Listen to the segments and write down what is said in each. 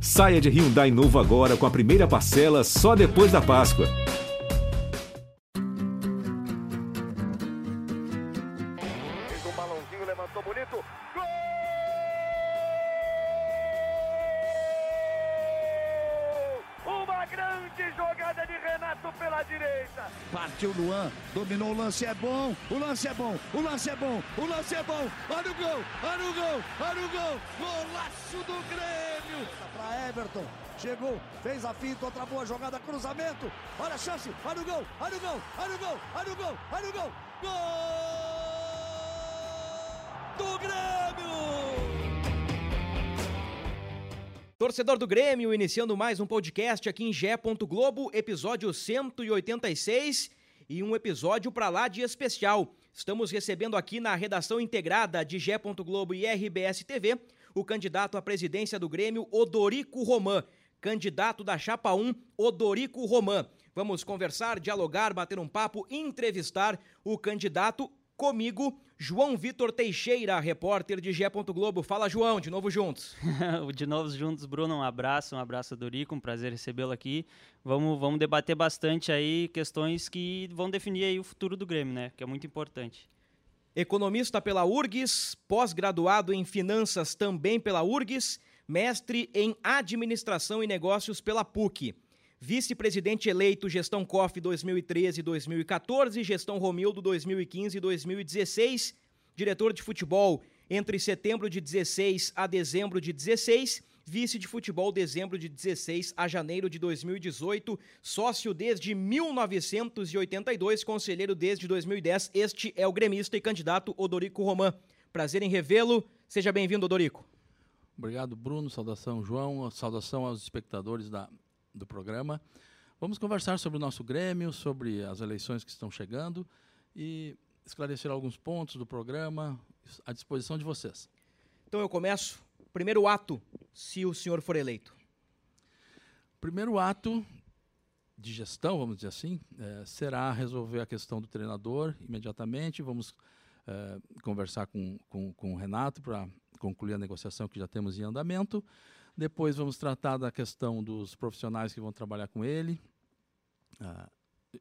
Saia de Hyundai novo agora com a primeira parcela só depois da Páscoa. Fez um balãozinho, levantou bonito. Gol! Uma grande jogada de Renato pela direita. Partiu Luan, dominou o lance, é bom, o lance é bom, o lance é bom, o lance é bom. Olha o gol, olha o gol, olha o gol. Golaço do Grêmio. Everton, chegou, fez a finta, outra boa jogada, cruzamento. Olha a chance, olha o gol, olha o gol, olha o gol, olha o gol, olha o gol. Gol do Grêmio! Torcedor do Grêmio, iniciando mais um podcast aqui em Gé. Globo, episódio 186 e um episódio para lá de especial. Estamos recebendo aqui na redação integrada de Gé. Globo e RBS TV o candidato à presidência do Grêmio, Odorico Romã. Candidato da Chapa 1, Odorico Romã. Vamos conversar, dialogar, bater um papo, entrevistar o candidato comigo, João Vitor Teixeira, repórter de Gé. Globo. Fala, João, de novo juntos. de novo juntos, Bruno. Um abraço, um abraço, Dorico. Um prazer recebê-lo aqui. Vamos, vamos debater bastante aí questões que vão definir aí o futuro do Grêmio, né? Que é muito importante. Economista pela URGS, pós-graduado em finanças também pela URGS, mestre em administração e negócios pela PUC. Vice-presidente eleito gestão COF 2013 e 2014, gestão Romildo 2015 e 2016, diretor de futebol entre setembro de 16 a dezembro de 16, vice de futebol dezembro de 16 a janeiro de 2018, sócio desde 1982, conselheiro desde 2010. Este é o gremista e candidato Odorico Romã. Prazer em revê-lo. Seja bem-vindo, Odorico. Obrigado, Bruno. Saudação, João. Saudação aos espectadores da, do programa. Vamos conversar sobre o nosso Grêmio, sobre as eleições que estão chegando e esclarecer alguns pontos do programa à disposição de vocês. Então eu começo. Primeiro ato, se o senhor for eleito. Primeiro ato de gestão, vamos dizer assim, é, será resolver a questão do treinador imediatamente. Vamos é, conversar com, com, com o Renato para concluir a negociação que já temos em andamento. Depois vamos tratar da questão dos profissionais que vão trabalhar com ele, uh,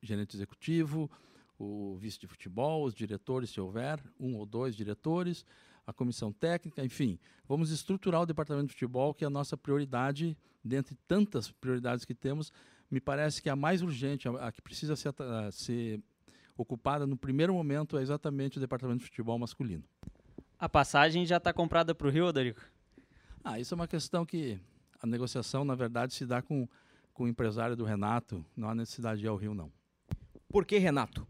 gerente executivo, o vice de futebol, os diretores, se houver, um ou dois diretores, a comissão técnica, enfim. Vamos estruturar o departamento de futebol, que é a nossa prioridade, dentre tantas prioridades que temos, me parece que a mais urgente, a, a que precisa ser, a, ser ocupada no primeiro momento é exatamente o departamento de futebol masculino. A passagem já está comprada para o Rio, Dorico? Ah, isso é uma questão que a negociação, na verdade, se dá com, com o empresário do Renato. Não há necessidade de ir ao Rio, não. Por que Renato?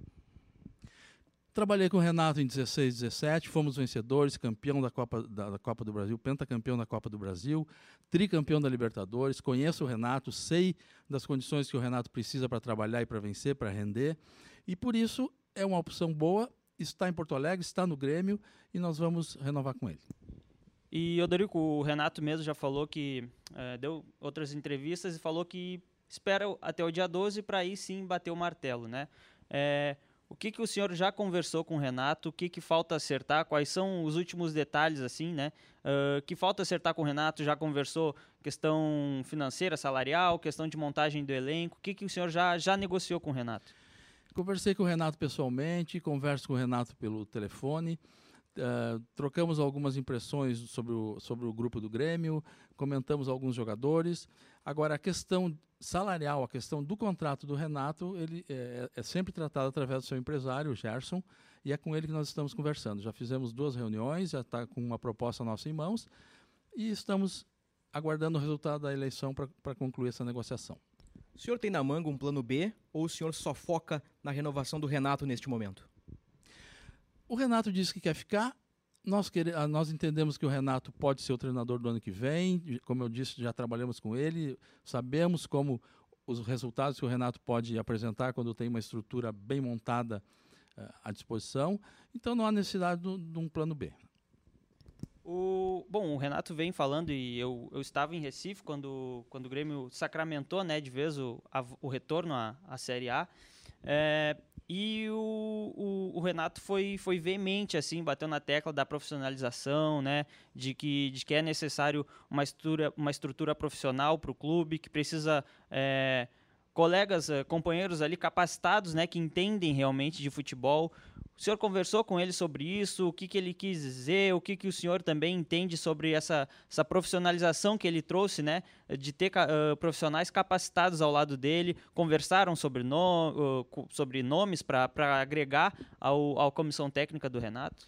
Trabalhei com o Renato em 16, 17, fomos vencedores, campeão da Copa, da, da, Copa do Brasil, pentacampeão da Copa do Brasil, tricampeão da Libertadores. Conheço o Renato, sei das condições que o Renato precisa para trabalhar e para vencer, para render. E por isso é uma opção boa. Está em Porto Alegre, está no Grêmio e nós vamos renovar com ele. E, Odorico, o Renato mesmo já falou que é, deu outras entrevistas e falou que espera até o dia 12 para aí sim bater o martelo, né? É, o que, que o senhor já conversou com o Renato? O que, que falta acertar? Quais são os últimos detalhes, assim, né? Uh, que falta acertar com o Renato? Já conversou questão financeira, salarial, questão de montagem do elenco? O que, que o senhor já, já negociou com o Renato? Conversei com o Renato pessoalmente, converso com o Renato pelo telefone. Uh, trocamos algumas impressões sobre o, sobre o grupo do Grêmio, comentamos alguns jogadores. Agora, a questão salarial, a questão do contrato do Renato, ele é, é, sempre tratado através do seu empresário, o Gerson, e é com ele que nós estamos conversando. Já fizemos duas reuniões, já está com uma proposta nossa em mãos e estamos aguardando o resultado da eleição para concluir essa negociação. O senhor tem na manga um plano B ou o senhor só foca na renovação do Renato neste momento? O Renato disse que quer ficar. Nós, quer, nós entendemos que o Renato pode ser o treinador do ano que vem. Como eu disse, já trabalhamos com ele, sabemos como os resultados que o Renato pode apresentar quando tem uma estrutura bem montada uh, à disposição. Então não há necessidade de um plano B. O, bom, o Renato vem falando e eu, eu estava em Recife quando, quando o Grêmio sacramentou né, de vez o, a, o retorno à, à Série A. É, E o, o, o, Renato foi, foi veemente, assim, bateu na tecla da profissionalização, né? De que, de que é necessário uma estrutura, uma estrutura profissional para o clube, que precisa é, colegas, eh, companheiros ali capacitados, né, que entendem realmente de futebol. O senhor conversou com ele sobre isso? O que, que ele quis dizer? O que, que o senhor também entende sobre essa, essa profissionalização que ele trouxe, né? De ter uh, profissionais capacitados ao lado dele, conversaram sobre, no, uh, sobre nomes para agregar ao, à comissão técnica do Renato?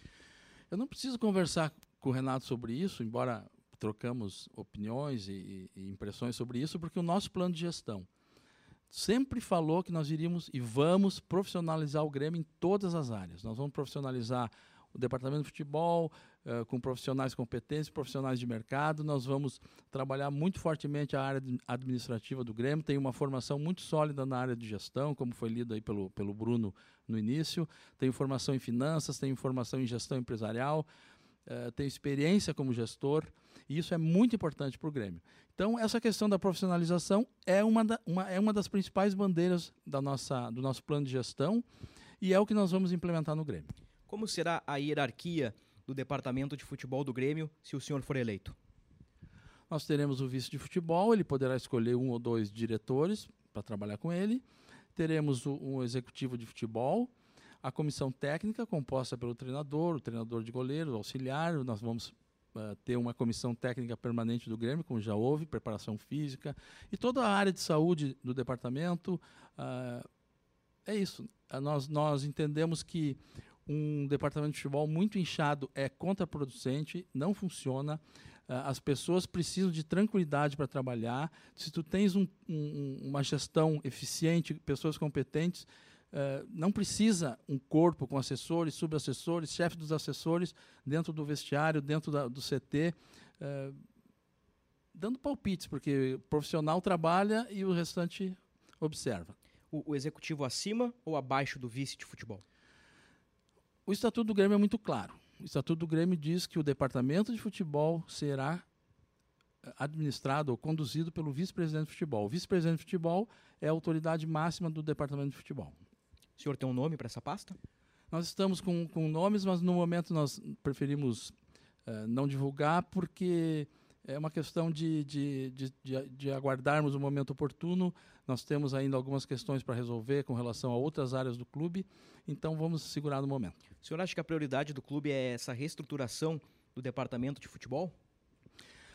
Eu não preciso conversar com o Renato sobre isso, embora trocamos opiniões e, e impressões sobre isso, porque o nosso plano de gestão sempre falou que nós iríamos e vamos profissionalizar o Grêmio em todas as áreas. Nós vamos profissionalizar o departamento de futebol uh, com profissionais competentes, profissionais de mercado. Nós vamos trabalhar muito fortemente a área administrativa do Grêmio. Tem uma formação muito sólida na área de gestão, como foi lido aí pelo, pelo Bruno no início. Tem formação em finanças, tem formação em gestão empresarial, uh, tem experiência como gestor. E isso é muito importante para o Grêmio. Então, essa questão da profissionalização é uma, da, uma, é uma das principais bandeiras da nossa, do nosso plano de gestão e é o que nós vamos implementar no Grêmio. Como será a hierarquia do departamento de futebol do Grêmio se o senhor for eleito? Nós teremos o vice de futebol, ele poderá escolher um ou dois diretores para trabalhar com ele. Teremos o, um executivo de futebol, a comissão técnica composta pelo treinador, o treinador de goleiro, o auxiliar. Nós vamos uh, ter uma comissão técnica permanente do Grêmio, como já houve, preparação física, e toda a área de saúde do departamento. Uh, é isso. Uh, nós, nós entendemos que um departamento de futebol muito inchado é contraproducente, não funciona. as pessoas precisam de tranquilidade para trabalhar. Se tu tens um, um, uma gestão eficiente, pessoas competentes, Uh, não precisa um corpo com assessores, subassessores, chefe dos assessores dentro do vestiário, dentro da, do CT, uh, eh, dando palpites, porque o profissional trabalha e o restante observa. O, o, executivo acima ou abaixo do vice de futebol? O estatuto do Grêmio é muito claro. O estatuto do Grêmio diz que o departamento de futebol será eh, administrado ou conduzido pelo vice-presidente de futebol. O vice-presidente de futebol é a autoridade máxima do departamento de futebol. O senhor tem um nome para essa pasta? Nós estamos com, com nomes, mas no momento nós preferimos uh, não divulgar porque é uma questão de, de, de, de, de aguardarmos o momento oportuno. Nós temos ainda algumas questões para resolver com relação a outras áreas do clube, então vamos segurar no momento. O senhor acha que a prioridade do clube é essa reestruturação do departamento de futebol?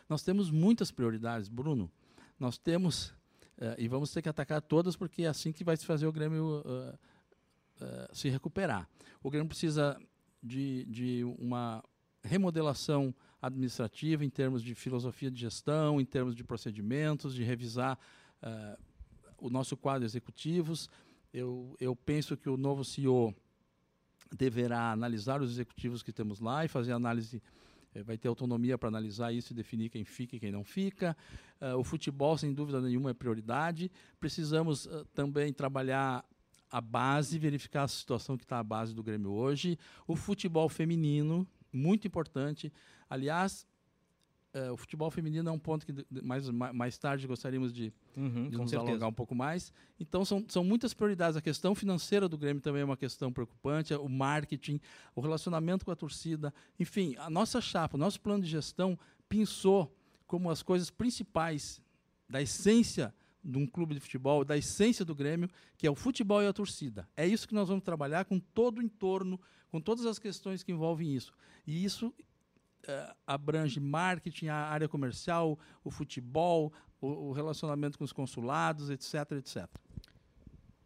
Nós temos muitas prioridades, Bruno. Nós temos, uh, e vamos ter que atacar todas, porque é assim que vai se fazer o Grêmio. Uh, eh, se recuperar. O Grêmio precisa de, de uma remodelação administrativa em termos de filosofia de gestão, em termos de procedimentos, de revisar uh, o nosso quadro executivos. Eu, eu penso que o novo CEO deverá analisar os executivos que temos lá e fazer análise eh, vai ter autonomia para analisar isso e definir quem fica e quem não fica. Uh, o futebol, sem dúvida nenhuma, é prioridade. Precisamos uh, também trabalhar a base, verificar a situação que está a base do Grêmio hoje. O futebol feminino, muito importante. Aliás, é, o futebol feminino é um ponto que mais, mais tarde gostaríamos de, uhum, de nos certeza. alongar um pouco mais. Então, são, são muitas prioridades. A questão financeira do Grêmio também é uma questão preocupante, o marketing, o relacionamento com a torcida. Enfim, a nossa chapa, o nosso plano de gestão pensou como as coisas principais da essência de um clube de futebol, da essência do Grêmio, que é o futebol e a torcida. É isso que nós vamos trabalhar com todo o entorno, com todas as questões que envolvem isso. E isso uh, abrange marketing, a área comercial, o futebol, o, o, relacionamento com os consulados, etc, etc.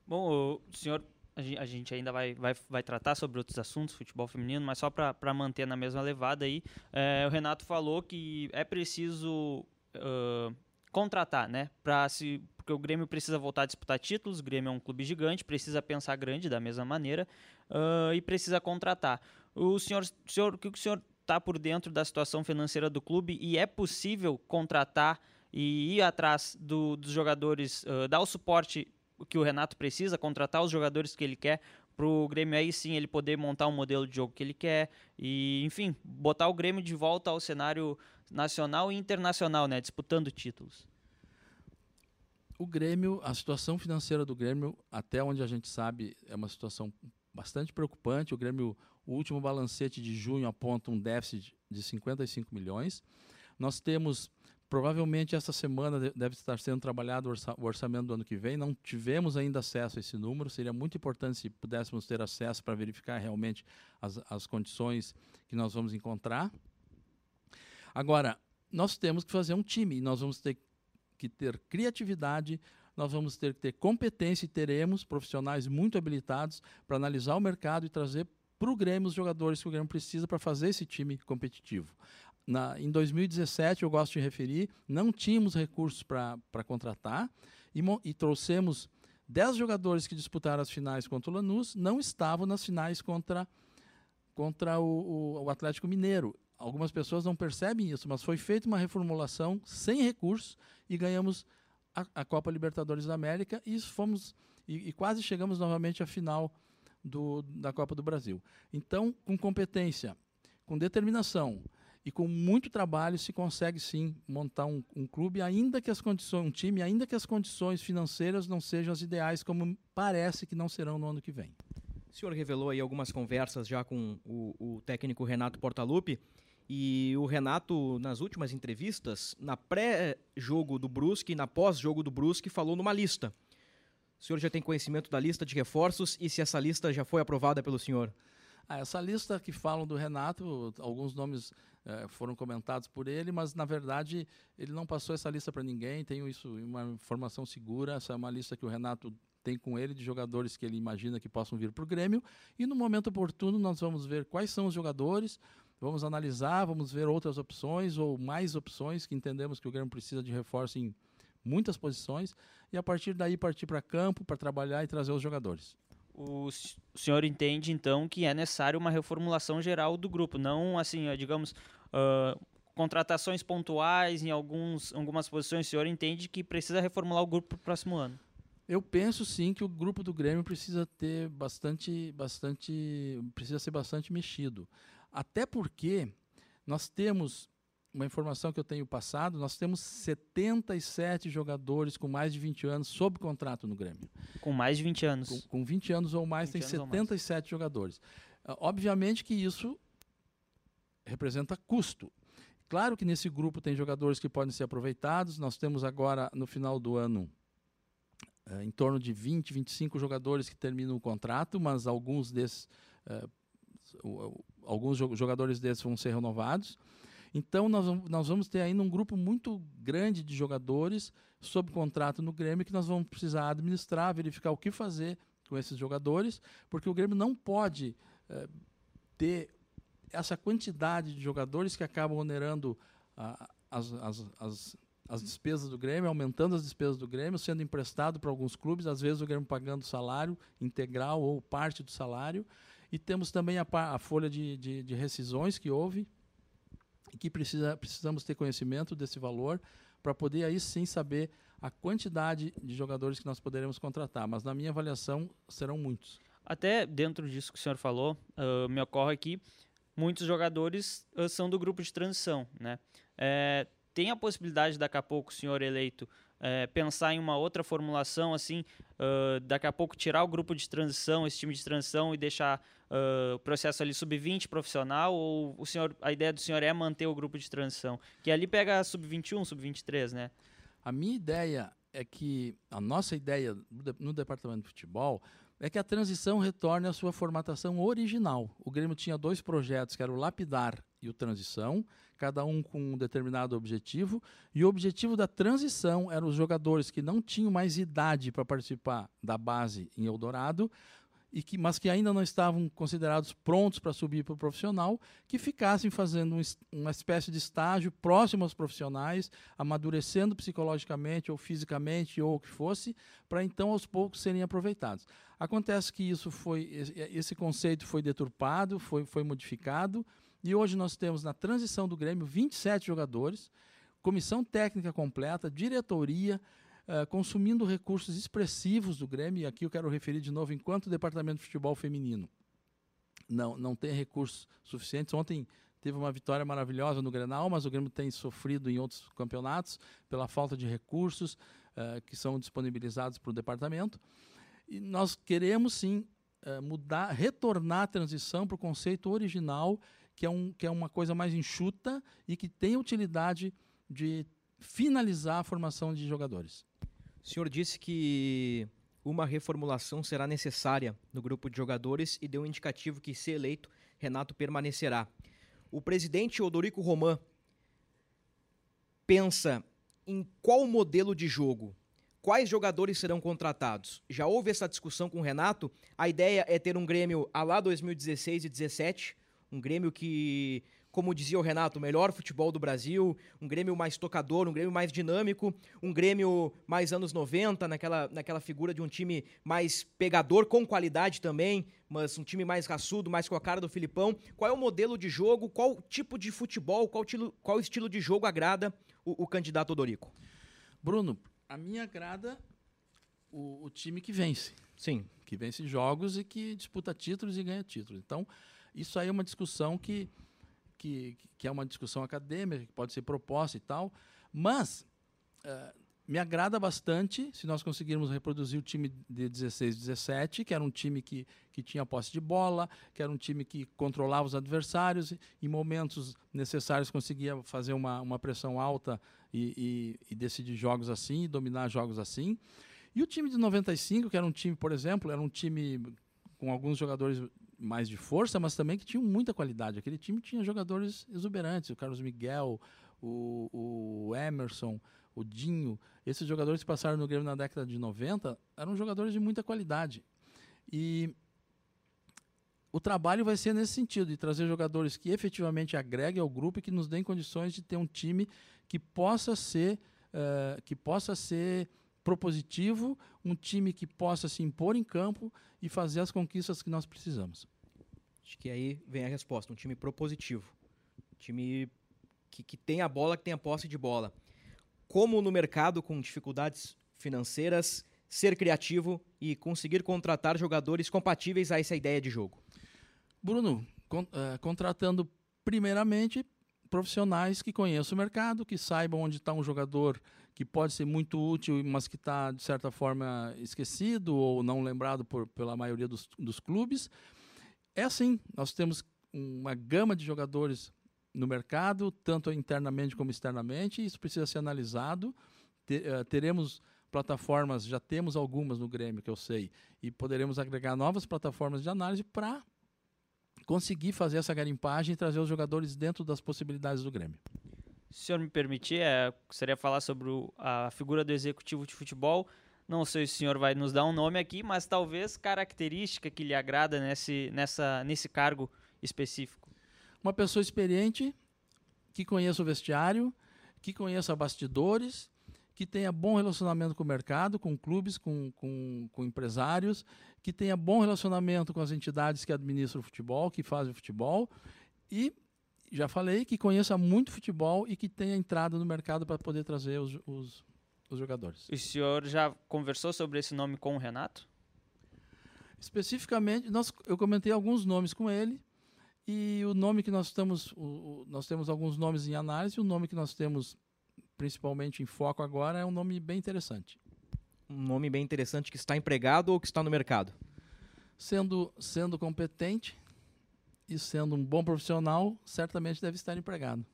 Bom, o senhor, a gente ainda vai, vai, vai tratar sobre outros assuntos, futebol feminino, mas só para manter na mesma levada aí, é, o Renato falou que é preciso uh, contratar, né? Pra se, porque o Grêmio precisa voltar a disputar títulos, o Grêmio é um clube gigante, precisa pensar grande da mesma maneira uh, e precisa contratar. O senhor, o senhor, o que o senhor está por dentro da situação financeira do clube e é possível contratar e ir atrás do, dos jogadores, uh, dar o suporte que o Renato precisa, contratar os jogadores que ele quer para o Grêmio aí sim ele poder montar um modelo de jogo que ele quer e enfim botar o Grêmio de volta ao cenário nacional e internacional, né, disputando títulos. o Grêmio, a situação financeira do Grêmio, até onde a gente sabe, é uma situação bastante preocupante. O Grêmio, o último balancete de junho aponta um déficit de 55 milhões. Nós temos, provavelmente essa semana deve estar sendo trabalhado o orçamento do ano que vem. Não tivemos ainda acesso a esse número. Seria muito importante se pudéssemos ter acesso para verificar realmente as, as condições que nós vamos encontrar. Agora, nós temos que fazer um time. Nós vamos ter que ter criatividade, nós vamos ter que ter competência e teremos profissionais muito habilitados para analisar o mercado e trazer para o Grêmio os jogadores que o Grêmio precisa para fazer esse time competitivo. Na, em 2017, eu gosto de referir, não tínhamos recursos para contratar e, e trouxemos 10 jogadores que disputaram as finais contra o Lanús, não estavam nas finais contra, contra o, o, Atlético Mineiro. Algumas pessoas não percebem isso, mas foi feita uma reformulação sem recursos e ganhamos a, a Copa Libertadores da América e fomos e, e, quase chegamos novamente à final do, da Copa do Brasil. Então, com competência, com determinação e com muito trabalho se consegue sim montar um, um clube, ainda que as condições, um time, ainda que as condições financeiras não sejam as ideais, como parece que não serão no ano que vem. O senhor revelou aí algumas conversas já com o, o técnico Renato Portaluppi. E o Renato, nas últimas entrevistas, na pré-jogo do Brusque e na pós-jogo do Brusque, falou numa lista. O senhor já tem conhecimento da lista de reforços e se essa lista já foi aprovada pelo senhor? Ah, essa lista que falam do Renato, alguns nomes eh, foram comentados por ele, mas na verdade ele não passou essa lista para ninguém. Tenho isso uma informação segura. Essa é uma lista que o Renato tem com ele de jogadores que ele imagina que possam vir para o Grêmio. E no momento oportuno nós vamos ver quais são os jogadores, Vamos analisar, vamos ver outras opções ou mais opções que entendemos que o Grêmio precisa de reforço em muitas posições e a partir daí partir para campo para trabalhar e trazer os jogadores. O senhor entende então que é necessário uma reformulação geral do grupo, não assim, digamos, uh, contratações pontuais em alguns, algumas posições. O senhor entende que precisa reformular o grupo para o próximo ano? Eu penso sim que o grupo do Grêmio precisa ter bastante, bastante, precisa ser bastante mexido. Até porque nós temos uma informação que eu tenho passado, nós temos 77 jogadores com mais de 20 anos sob contrato no Grêmio. Com mais de 20 anos. Com, com 20 anos ou mais, tem 77 mais. jogadores. Uh, obviamente que isso representa custo. Claro que nesse grupo tem jogadores que podem ser aproveitados. Nós temos agora, no final do ano, uh, em torno de 20, 25 jogadores que terminam o contrato, mas alguns desses uh, alguns jogadores desses vão ser renovados. Então, nós, nós vamos ter ainda um grupo muito grande de jogadores sob contrato no Grêmio que nós vamos precisar administrar, verificar o que fazer com esses jogadores, porque o Grêmio não pode eh, ter essa quantidade de jogadores que acabam onerando ah, as, as, as, as, despesas do Grêmio, aumentando as despesas do Grêmio, sendo emprestado para alguns clubes, às vezes o Grêmio pagando salário integral ou parte do salário. E temos também a, a folha de, de, de, rescisões que houve, e que precisa, precisamos ter conhecimento desse valor para poder aí sim saber a quantidade de jogadores que nós poderemos contratar. Mas na minha avaliação serão muitos. Até dentro disso que o senhor falou, uh, me ocorre que muitos jogadores uh, são do grupo de transição. Né? É, tem a possibilidade, daqui a pouco, o senhor eleito é, pensar em uma outra formulação, assim, uh, daqui a pouco tirar o grupo de transição, esse time de transição e deixar uh, o processo ali sub-20 profissional, ou o senhor, a ideia do senhor é manter o grupo de transição? Que ali pega sub-21, sub-23, né? A minha ideia é que, a nossa ideia no departamento de futebol é que a transição retorne à sua formatação original. O Grêmio tinha dois projetos, que era o Lapidar e o Transição, cada um com um determinado objetivo, e o objetivo da transição eram os jogadores que não tinham mais idade para participar da base em Eldorado, e que, mas que ainda não estavam considerados prontos para subir para o profissional, que ficassem fazendo um, uma espécie de estágio próximo aos profissionais, amadurecendo psicologicamente ou fisicamente ou o que fosse, para então aos poucos serem aproveitados. Acontece que isso foi esse conceito foi deturpado, foi, foi modificado e hoje nós temos na transição do Grêmio 27 jogadores, comissão técnica completa, diretoria, uh, consumindo recursos expressivos do Grêmio, e aqui eu quero referir de novo, enquanto o departamento de futebol feminino não, não tem recursos suficientes. Ontem teve uma vitória maravilhosa no Grenal, mas o Grêmio tem sofrido em outros campeonatos pela falta de recursos. uh, que são disponibilizados para o departamento. E nós queremos sim uh, mudar, retornar a transição para o conceito original, que é, um, que é uma coisa mais enxuta e que tem utilidade de finalizar a formação de jogadores. O senhor disse que uma reformulação será necessária no grupo de jogadores e deu um indicativo que, se eleito, Renato permanecerá. O presidente Odorico Roman pensa em qual modelo de jogo, quais jogadores serão contratados. Já houve essa discussão com o Renato. A ideia é ter um Grêmio a lá 2016 e 2017, um Grêmio que como dizia o Renato, o melhor futebol do Brasil, um Grêmio mais tocador, um Grêmio mais dinâmico, um Grêmio mais anos 90, naquela, naquela figura de um time mais pegador, com qualidade também, mas um time mais raçudo, mais com a cara do Filipão. Qual é o modelo de jogo, qual tipo de futebol, qual, tilo, qual estilo de jogo agrada o, o candidato Odorico? Bruno, a minha agrada o, o time que vence. Sim. Que vence jogos e que disputa títulos e ganha títulos. Então, isso aí é uma discussão que que, que é uma discussão acadêmica, que pode ser proposta e tal, mas uh, me agrada bastante se nós conseguirmos reproduzir o time de 16 17, que era um time que, que tinha posse de bola, que era um time que controlava os adversários, em momentos necessários conseguia fazer uma, uma pressão alta e, e, e decidir jogos assim, dominar jogos assim. E o time de 95, que era um time, por exemplo, era um time com alguns jogadores mais de força, mas também que tinham muita qualidade. Aquele time tinha jogadores exuberantes, o Carlos Miguel, o, o Emerson, o Dinho. Esses jogadores que passaram no Grêmio na década de 90 eram jogadores de muita qualidade. E o trabalho vai ser nesse sentido, de trazer jogadores que efetivamente agreguem ao grupo e que nos deem condições de ter um time que possa ser, uh, que possa ser propositivo, um time que possa se impor em campo e fazer as conquistas que nós precisamos. Acho que aí vem a resposta, um time propositivo. Um time que, que tem a bola, que tem a posse de bola. Como no mercado com dificuldades financeiras, ser criativo e conseguir contratar jogadores compatíveis a essa ideia de jogo? Bruno, con uh, contratando primeiramente profissionais que conheçam o mercado, que saibam onde está um jogador que pode ser muito útil, mas que está, de certa forma, esquecido ou não lembrado por, pela maioria dos, dos clubes. É assim, nós temos uma gama de jogadores no mercado, tanto internamente como externamente, e isso precisa ser analisado. uh, teremos plataformas, já temos algumas no Grêmio, que eu sei, e poderemos agregar novas plataformas de análise para conseguir fazer essa garimpagem e trazer os jogadores dentro das possibilidades do Grêmio. Se o senhor me permitir, é, gostaria de falar sobre o, a figura do executivo de futebol. Não sei se o senhor vai nos dar um nome aqui, mas talvez característica que lhe agrada nesse, nessa, nesse cargo específico. Uma pessoa experiente, que conheça o vestiário, que conheça bastidores, que tenha bom relacionamento com o mercado, com clubes, com, com, com empresários, que tenha bom relacionamento com as entidades que administram o futebol, que fazem o futebol, e já falei que conheça muito futebol e que tenha entrada no mercado para poder trazer os, os, os jogadores. o senhor já conversou sobre esse nome com o Renato? Especificamente, nós, eu comentei alguns nomes com ele e o nome que nós estamos, o, o, nós temos alguns nomes em análise, o nome que nós temos principalmente em foco agora é um nome bem interessante. Um nome bem interessante que está empregado ou que está no mercado? Sendo, sendo competente, e sendo um bom profissional, certamente deve estar empregado.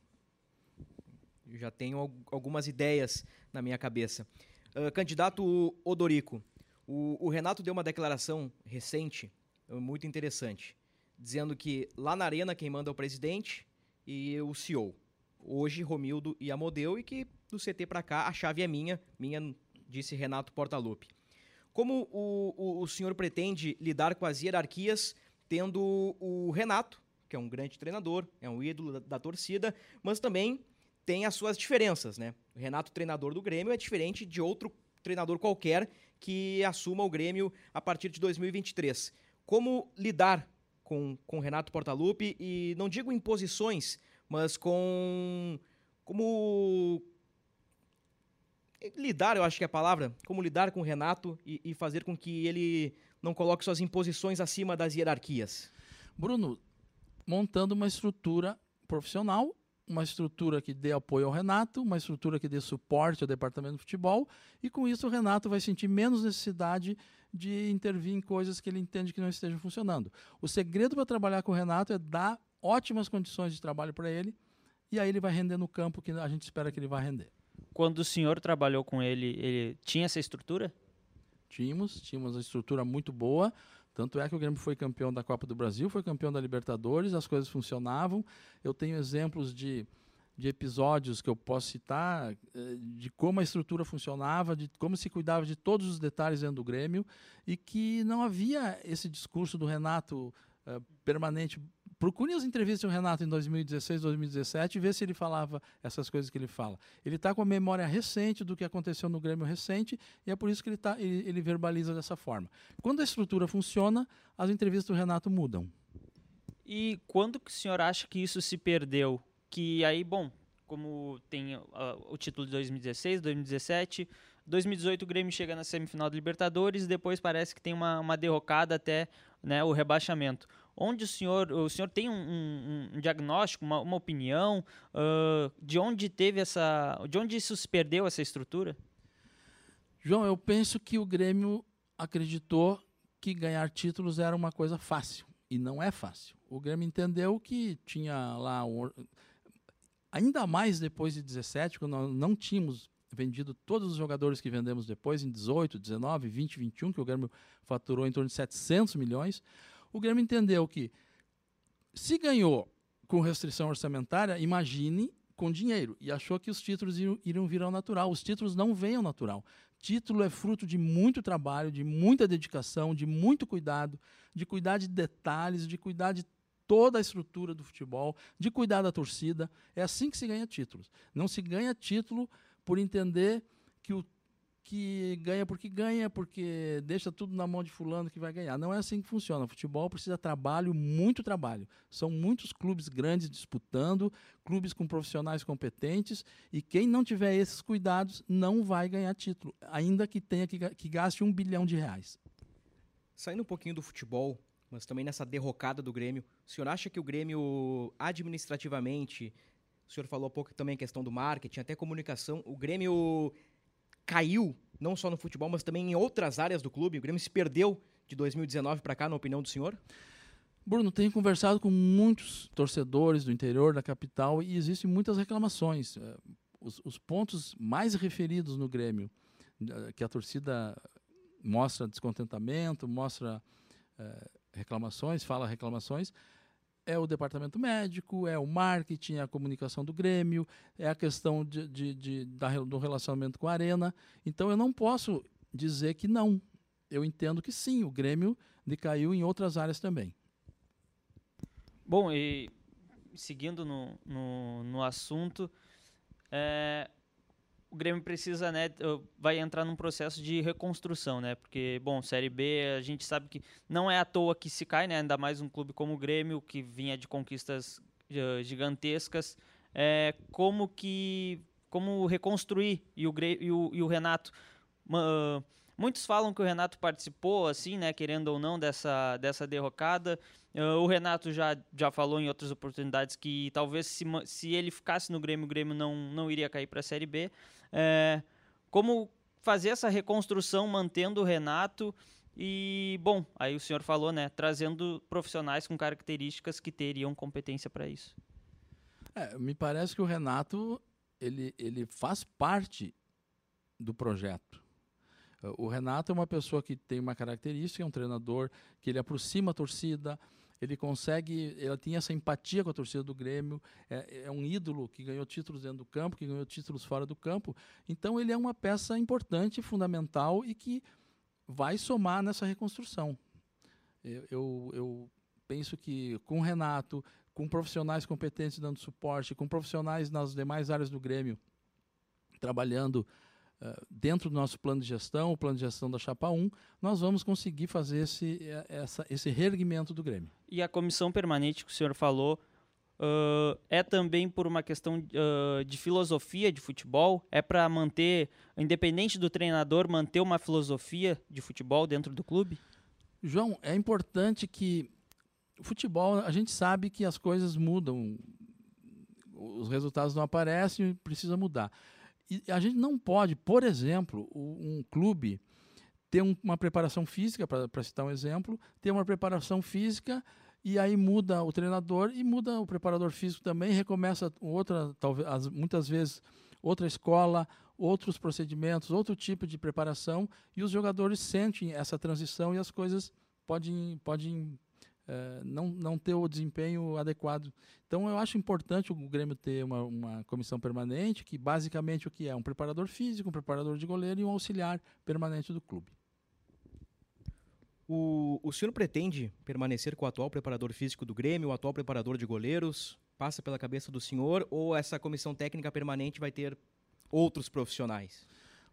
já tenho algumas ideias na minha cabeça. Uh, candidato Odorico, o, o, Renato deu uma declaração recente, uh, muito interessante, dizendo que lá na arena quem manda é o presidente e o CEO. Hoje, Romildo e Amodeu, e que do CT para cá a chave é minha, minha, disse Renato Portaluppi. Como o, o, o senhor pretende lidar com as hierarquias tendo o Renato, que é um grande treinador, é um ídolo da, da torcida, mas também tem as suas diferenças, né? O Renato, treinador do Grêmio, é diferente de outro treinador qualquer que assuma o Grêmio a partir de 2023. Como lidar com, com Renato Portaluppi e não digo imposições, mas com como lidar, eu acho que é a palavra, como lidar com o Renato e, e fazer com que ele não coloque suas imposições acima das hierarquias? Bruno, montando uma estrutura profissional uma estrutura que dê apoio ao Renato, uma estrutura que dê suporte ao departamento de futebol, e com isso o Renato vai sentir menos necessidade de intervir em coisas que ele entende que não estejam funcionando. O segredo para trabalhar com o Renato é dar ótimas condições de trabalho para ele, e aí ele vai render no campo que a gente espera que ele vá render. Quando o senhor trabalhou com ele, ele tinha essa estrutura? Tínhamos, tínhamos uma estrutura muito boa. Tanto é que o Grêmio foi campeão da Copa do Brasil, foi campeão da Libertadores, as coisas funcionavam. Eu tenho exemplos de, de episódios que eu posso citar, eh, de como a estrutura funcionava, de como se cuidava de todos os detalhes dentro do Grêmio, e que não havia esse discurso do Renato uh, permanente Procure as entrevistas do Renato em 2016, 2017 e vê se ele falava essas coisas que ele fala. Ele está com a memória recente do que aconteceu no Grêmio recente e é por isso que ele, tá, ele, ele verbaliza dessa forma. Quando a estrutura funciona, as entrevistas do Renato mudam. E quando que o senhor acha que isso se perdeu? Que aí, bom, como tem uh, o título de 2016, 2017, 2018 o Grêmio chega na semifinal da Libertadores, depois parece que tem uma, uma derrocada até né, o rebaixamento onde o senhor, o senhor tem um, um, um diagnóstico, uma, uma opinião uh, de onde teve essa, de onde isso se perdeu essa estrutura? João, eu penso que o Grêmio acreditou que ganhar títulos era uma coisa fácil e não é fácil. O Grêmio entendeu que tinha lá um, ainda mais depois de 17, quando nós não tínhamos vendido todos os jogadores que vendemos depois em 18, 19, 20, 21, que o Grêmio faturou em torno de 700 milhões o Grêmio entendeu que se ganhou com restrição orçamentária, imagine com dinheiro. E achou que os títulos iriam, iriam vir ao natural. Os títulos não vêm ao natural. Título é fruto de muito trabalho, de muita dedicação, de muito cuidado, de cuidar de detalhes, de cuidar de toda a estrutura do futebol, de cuidar da torcida. É assim que se ganha títulos. Não se ganha título por entender que o que ganha porque ganha, porque deixa tudo na mão de fulano que vai ganhar. Não é assim que funciona. O futebol precisa trabalho, muito trabalho. São muitos clubes grandes disputando, clubes com profissionais competentes, e quem não tiver esses cuidados não vai ganhar título, ainda que tenha que, que gaste um bilhão de reais. Saindo um pouquinho do futebol, mas também nessa derrocada do Grêmio, o senhor acha que o Grêmio, administrativamente, o senhor falou há pouco também a questão do marketing, até comunicação, o Grêmio caiu, não só no futebol, mas também em outras áreas do clube? O Grêmio se perdeu de 2019 para cá, na opinião do senhor? Bruno, tenho conversado com muitos torcedores do interior da capital e existem muitas reclamações. Eh, os, os pontos mais referidos no Grêmio, eh, que a torcida mostra descontentamento, mostra é, reclamações, fala reclamações, é o departamento médico, é o marketing, é a comunicação do Grêmio, é a questão de, de, de, da, do relacionamento com a Arena. Então eu não posso dizer que não. Eu entendo que sim, o Grêmio decaiu em outras áreas também. Bom, e seguindo no, no, no assunto, é, o Grêmio precisa, né, vai entrar num processo de reconstrução, né? Porque, bom, Série B, a gente sabe que não é à toa que se cai, né? Ainda mais um clube como o Grêmio, que vinha de conquistas uh, gigantescas. É, como que como reconstruir e o, e o, e o Renato uh, muitos falam que o Renato participou assim né querendo ou não dessa dessa derrocada uh, o Renato já já falou em outras oportunidades que talvez se, se ele ficasse no Grêmio o Grêmio não não iria cair para a Série B é, como fazer essa reconstrução mantendo o Renato e, bom, aí o senhor falou, né, trazendo profissionais com características que teriam competência para isso. É, me parece que o Renato, ele, ele faz parte do projeto. O Renato é uma pessoa que tem uma característica, é um treinador que ele aproxima a torcida, ele consegue, ele tem essa empatia com a torcida do Grêmio, é, é, um ídolo que ganhou títulos dentro do campo, que ganhou títulos fora do campo. Então ele é uma peça importante, fundamental e que vai somar nessa reconstrução. Eu, eu, eu penso que com o Renato, com profissionais competentes dando suporte, com profissionais nas demais áreas do Grêmio trabalhando eh, dentro do nosso plano de gestão, o plano de gestão da Chapa 1, nós vamos conseguir fazer esse, eh, essa, esse reerguimento do Grêmio. E a comissão permanente que o senhor falou uh, é também por uma questão uh, de filosofia de futebol? É para manter, independente do treinador, manter uma filosofia de futebol dentro do clube? João, é importante que o futebol, a gente sabe que as coisas mudam. os resultados não aparecem e precisa mudar. E a gente não pode, por exemplo, um clube ter um, uma preparação física, para citar um exemplo, ter uma preparação física e aí muda o treinador e muda o preparador físico também, recomeça outra, talvez muitas vezes outra escola, outros procedimentos, outro tipo de preparação e os jogadores sentem essa transição e as coisas podem, podem é, não, não ter o desempenho adequado. Então eu acho importante o Grêmio ter uma, uma comissão permanente, que basicamente o que é? Um preparador físico, um preparador de goleiro e um auxiliar permanente do clube. O, o senhor pretende permanecer com o atual preparador físico do Grêmio, o atual preparador de goleiros? Passa pela cabeça do senhor ou essa comissão técnica permanente vai ter outros profissionais?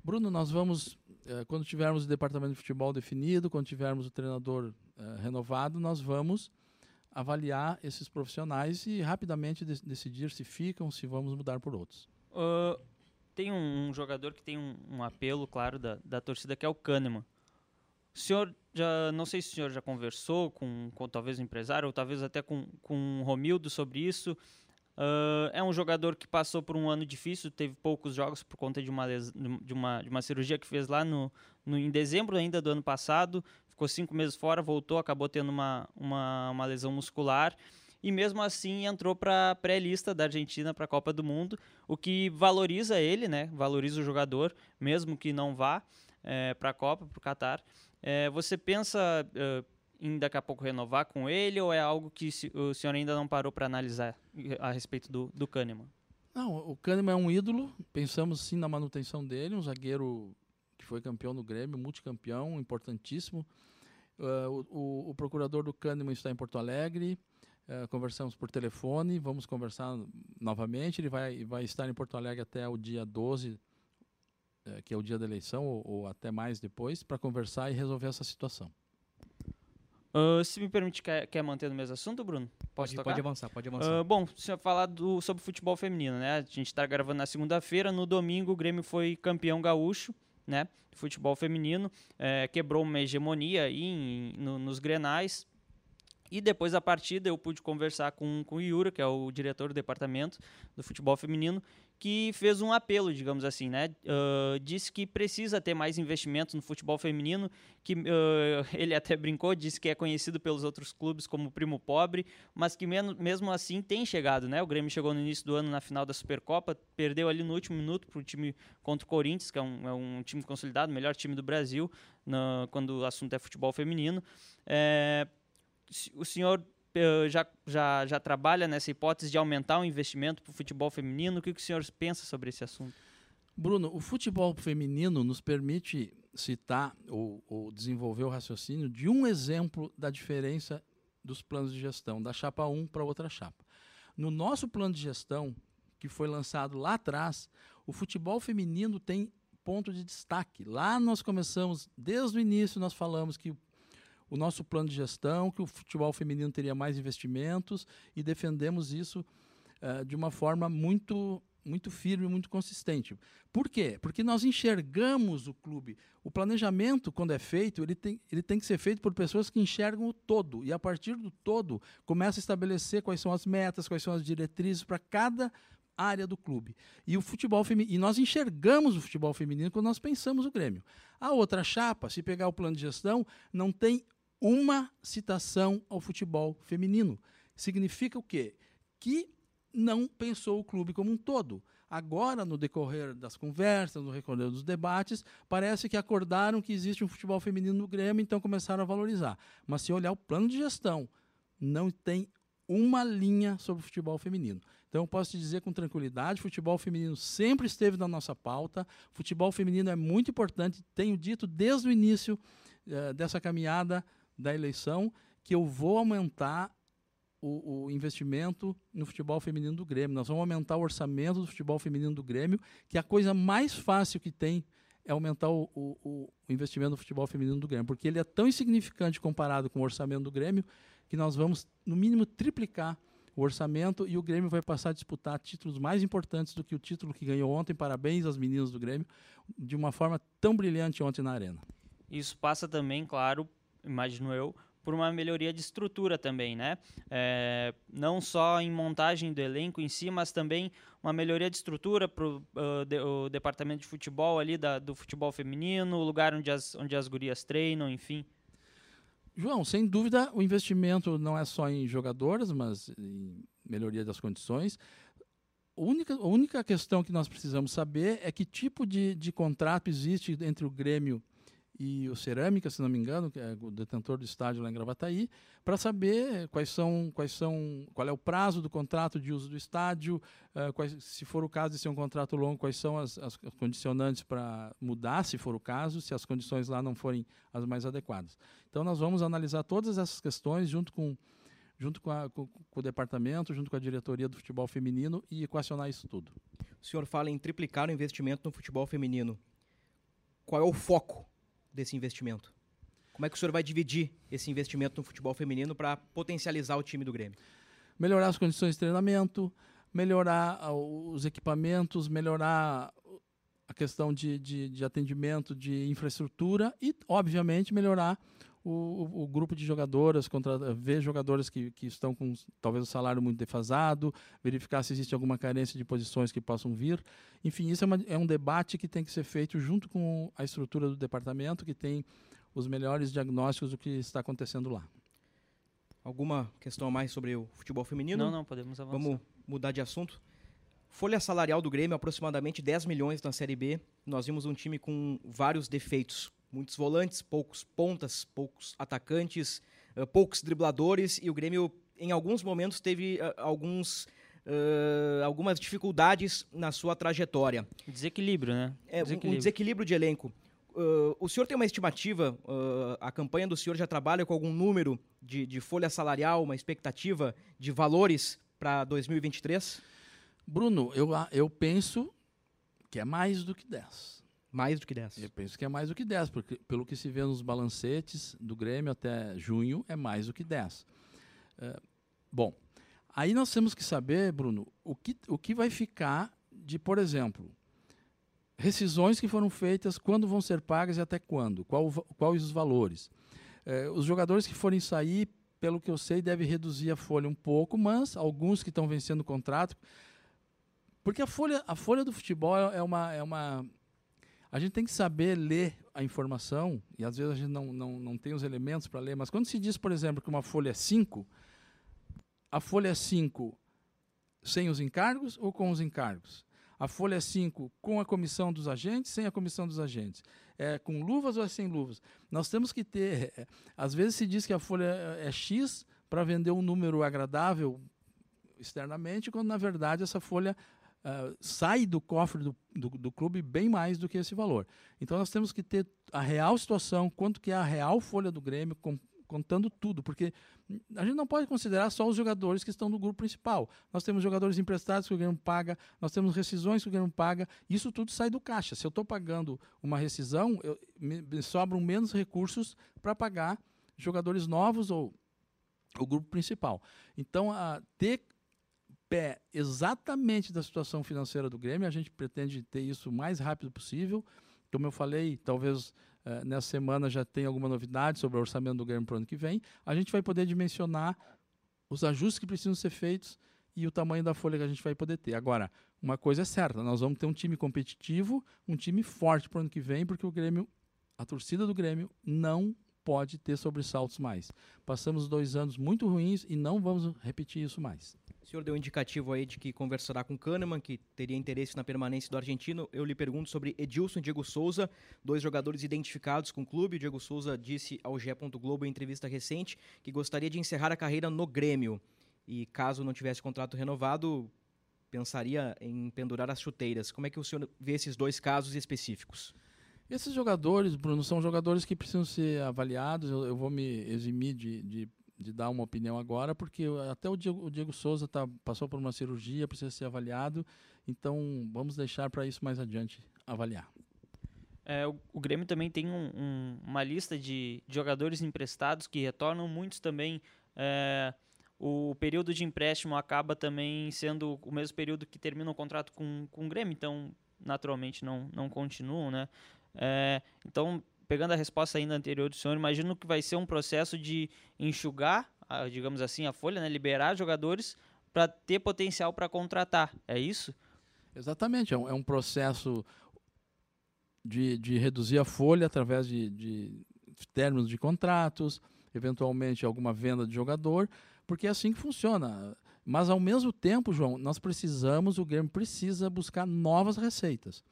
Bruno, nós vamos, eh, quando tivermos o departamento de futebol definido, quando tivermos o treinador eh, renovado, nós vamos avaliar esses profissionais e rapidamente de decidir se ficam, se vamos mudar por outros. Uh, tem um, um, jogador que tem um, um apelo, claro, da, da torcida, que é o Kahneman. O senhor já, não sei se o senhor já conversou com, com talvez o empresário, ou talvez até com, com o Romildo sobre isso. Uh, é um jogador que passou por um ano difícil, teve poucos jogos por conta de uma, de uma, de uma cirurgia que fez lá no, no, em dezembro ainda do ano passado. Ficou cinco meses fora, voltou, acabou tendo uma, uma, uma lesão muscular. E mesmo assim entrou para a pré-lista da Argentina para a Copa do Mundo, o que valoriza ele, né? valoriza o jogador, mesmo que não vá é, para a Copa, para o Qatar. É, você pensa. Uh, em daqui a pouco renovar com ele ou é algo que o senhor ainda não parou para analisar a respeito do, do Kahneman? Não, o Kahneman é um ídolo, pensamos sim na manutenção dele, um zagueiro que foi campeão no Grêmio, multicampeão, importantíssimo. Uh, o, o, procurador do Kahneman está em Porto Alegre, uh, conversamos por telefone, vamos conversar novamente, ele vai, vai estar em Porto Alegre até o dia 12, uh, que é o dia da eleição, ou, ou até mais depois, para conversar e resolver essa situação. Uh, se me permite, quer, quer manter no mesmo assunto, Bruno? Pode, pode avançar, pode avançar. Uh, bom, se eu falar do, sobre futebol feminino, né? A gente está gravando na segunda-feira, no domingo o Grêmio foi campeão gaúcho, né? Futebol feminino, é, quebrou uma hegemonia aí em, no, nos grenais. E depois da partida eu pude conversar com, com o Yura, que é o diretor do departamento do futebol feminino, que fez um apelo, digamos assim, né? Uh, disse que precisa ter mais investimento no futebol feminino, que uh, ele até brincou, disse que é conhecido pelos outros clubes como primo pobre, mas que mesmo assim tem chegado, né? O Grêmio chegou no início do ano na final da Supercopa, perdeu ali no último minuto para o time contra o Corinthians, que é um, é um time consolidado, melhor time do Brasil, quando o assunto é futebol feminino. É, o senhor já, já, já trabalha nessa hipótese de aumentar o investimento para o futebol feminino? O que, que o senhor pensa sobre esse assunto? Bruno, o futebol feminino nos permite citar ou, ou, desenvolver o raciocínio de um exemplo da diferença dos planos de gestão, da chapa 1 para outra chapa. No nosso plano de gestão, que foi lançado lá atrás, o futebol feminino tem ponto de destaque. Lá nós começamos, desde o início, nós falamos que o nosso plano de gestão, que o futebol feminino teria mais investimentos e defendemos isso uh, de uma forma muito muito firme, muito consistente. Por quê? Porque nós enxergamos o clube. O planejamento, quando é feito, ele tem, ele tem que ser feito por pessoas que enxergam o todo. E a partir do todo, começa a estabelecer quais são as metas, quais são as diretrizes para cada área do clube. E o futebol feminino, e nós enxergamos o futebol feminino quando nós pensamos o Grêmio. A outra chapa, se pegar o plano de gestão, não tem uma citação ao futebol feminino. Significa o quê? Que não pensou o clube como um todo. Agora, no decorrer das conversas, no decorrer dos debates, parece que acordaram que existe um futebol feminino no Grêmio, então começaram a valorizar. Mas se olhar o plano de gestão, não tem uma linha sobre o futebol feminino. Então, posso te dizer com tranquilidade: futebol feminino sempre esteve na nossa pauta. Futebol feminino é muito importante. Tenho dito desde o início uh, dessa caminhada da eleição que eu vou aumentar o, o, investimento no futebol feminino do Grêmio. Nós vamos aumentar o orçamento do futebol feminino do Grêmio, que a coisa mais fácil que tem é aumentar o, o, o, investimento no futebol feminino do Grêmio, porque ele é tão insignificante comparado com o orçamento do Grêmio que nós vamos, no mínimo, triplicar o orçamento e o Grêmio vai passar a disputar títulos mais importantes do que o título que ganhou ontem. Parabéns às meninas do Grêmio, de uma forma tão brilhante ontem na Arena. Isso passa também, claro, imagino eu, por uma melhoria de estrutura também, né? É, não só em montagem do elenco em si, mas também uma melhoria de estrutura para uh, de, o departamento de futebol ali, da, do futebol feminino, o lugar onde as, onde as gurias treinam, enfim. João, sem dúvida, o investimento não é só em jogadoras, mas em melhoria das condições. A única, a única questão que nós precisamos saber é que tipo de, de contrato existe entre o Grêmio e o Cerâmica, se não me engano, que é o detentor do estádio lá em Gravataí, para saber quais são, quais são, qual é o prazo do contrato de uso do estádio, uh, quais, se for o caso de ser um contrato longo, quais são as, as condicionantes para mudar, se for o caso, se as condições lá não forem as mais adequadas. Então nós vamos analisar todas essas questões junto com junto com, a, com, com, o departamento, junto com a diretoria do futebol feminino e equacionar isso tudo. O senhor fala em triplicar o investimento no futebol feminino. Qual é o foco desse investimento? Como é que o senhor vai dividir esse investimento no futebol feminino para potencializar o time do Grêmio? Melhorar as condições de treinamento, melhorar ah, os equipamentos, melhorar a questão de, de, de atendimento, de infraestrutura e, obviamente, melhorar o, o, grupo de jogadoras, contra, ver jogadoras que, que estão com talvez o salário muito defasado, verificar se existe alguma carência de posições que possam vir. Enfim, isso é, uma, é um debate que tem que ser feito junto com a estrutura do departamento, que tem os melhores diagnósticos do que está acontecendo lá. Alguma questão a mais sobre o futebol feminino? Não, não, podemos avançar. Vamos mudar de assunto. Folha salarial do Grêmio, aproximadamente 10 milhões na Série B. Nós vimos um time com vários defeitos muitos volantes, poucos pontas, poucos atacantes, uh, poucos dribladores e o Grêmio em alguns momentos teve uh, alguns uh, algumas dificuldades na sua trajetória. Desequilíbrio, né? É, desequilíbrio. Um, desequilíbrio de elenco. o senhor tem uma estimativa? a campanha do senhor já trabalha com algum número de, de folha salarial, uma expectativa de valores para 2023? Bruno, eu, eu penso que é mais do que 10. Mais do que 10. Eu penso que é mais do que 10, porque pelo que se vê nos balancetes do Grêmio até junho, é mais do que 10. É, bom, aí nós temos que saber, Bruno, o que, o que vai ficar de, por exemplo, rescisões que foram feitas, quando vão ser pagas e até quando, qual, quais os valores. É, os jogadores que forem sair, pelo que eu sei, devem reduzir a folha um pouco, mas alguns que estão vencendo o contrato. Porque a folha, a folha do futebol é uma, é uma a gente tem que saber ler a informação, e às vezes a gente não, não, não tem os elementos para ler, mas quando se diz, por exemplo, que uma folha é 5, a folha é 5 sem os encargos ou com os encargos? A folha é 5 com a comissão dos agentes, sem a comissão dos agentes. É com luvas ou é sem luvas? Nós temos que ter. É, às vezes se diz que a folha é X para vender um número agradável externamente, quando na verdade essa folha uh, sai do cofre do, do, do, clube bem mais do que esse valor. Então nós temos que ter a real situação, quanto que é a real folha do Grêmio, com, contando tudo, porque a gente não pode considerar só os jogadores que estão no grupo principal. Nós temos jogadores emprestados que o Grêmio paga, nós temos rescisões que o Grêmio paga, isso tudo sai do caixa. Se eu estou pagando uma rescisão, eu, me, me sobram menos recursos para pagar jogadores novos ou o grupo principal. Então, a, ter pé exatamente da situação financeira do Grêmio. A gente pretende ter isso o mais rápido possível. Como eu falei, talvez uh, nessa semana já tenha alguma novidade sobre o orçamento do Grêmio para o ano que vem. A gente vai poder dimensionar os ajustes que precisam ser feitos e o tamanho da folha que a gente vai poder ter. Agora, uma coisa é certa, nós vamos ter um time competitivo, um time forte para o ano que vem, porque o Grêmio, a torcida do Grêmio não pode ter sobressaltos mais. Passamos dois anos muito ruins e não vamos repetir isso mais. O senhor deu um indicativo aí de que conversará com Kahneman, que teria interesse na permanência do argentino. Eu lhe pergunto sobre Edilson e Diego Souza, dois jogadores identificados com o clube. O Diego Souza disse ao GE. Globo em entrevista recente que gostaria de encerrar a carreira no Grêmio. E caso não tivesse contrato renovado, pensaria em pendurar as chuteiras. Como é que o senhor vê esses dois casos específicos? Esses jogadores, Bruno, são jogadores que precisam ser avaliados. Eu, eu vou me eximir de, de de dar uma opinião agora, porque até o Diego, o Diego Souza tá, passou por uma cirurgia, precisa ser avaliado, então vamos deixar para isso mais adiante avaliar. É, o, o, Grêmio também tem um, um, uma lista de jogadores emprestados que retornam, muitos também. É, o período de empréstimo acaba também sendo o mesmo período que termina o contrato com, com o Grêmio, então naturalmente não, não continuam, né? É, então pegando a resposta ainda anterior do senhor, imagino que vai ser um processo de enxugar, digamos assim, a folha, né? liberar jogadores para ter potencial para contratar. É isso? Exatamente. É um, é um processo de, de, reduzir a folha através de, de términos de contratos, eventualmente alguma venda de jogador, porque é assim que funciona. Mas ao mesmo tempo, João, nós precisamos, o Grêmio precisa buscar novas receitas.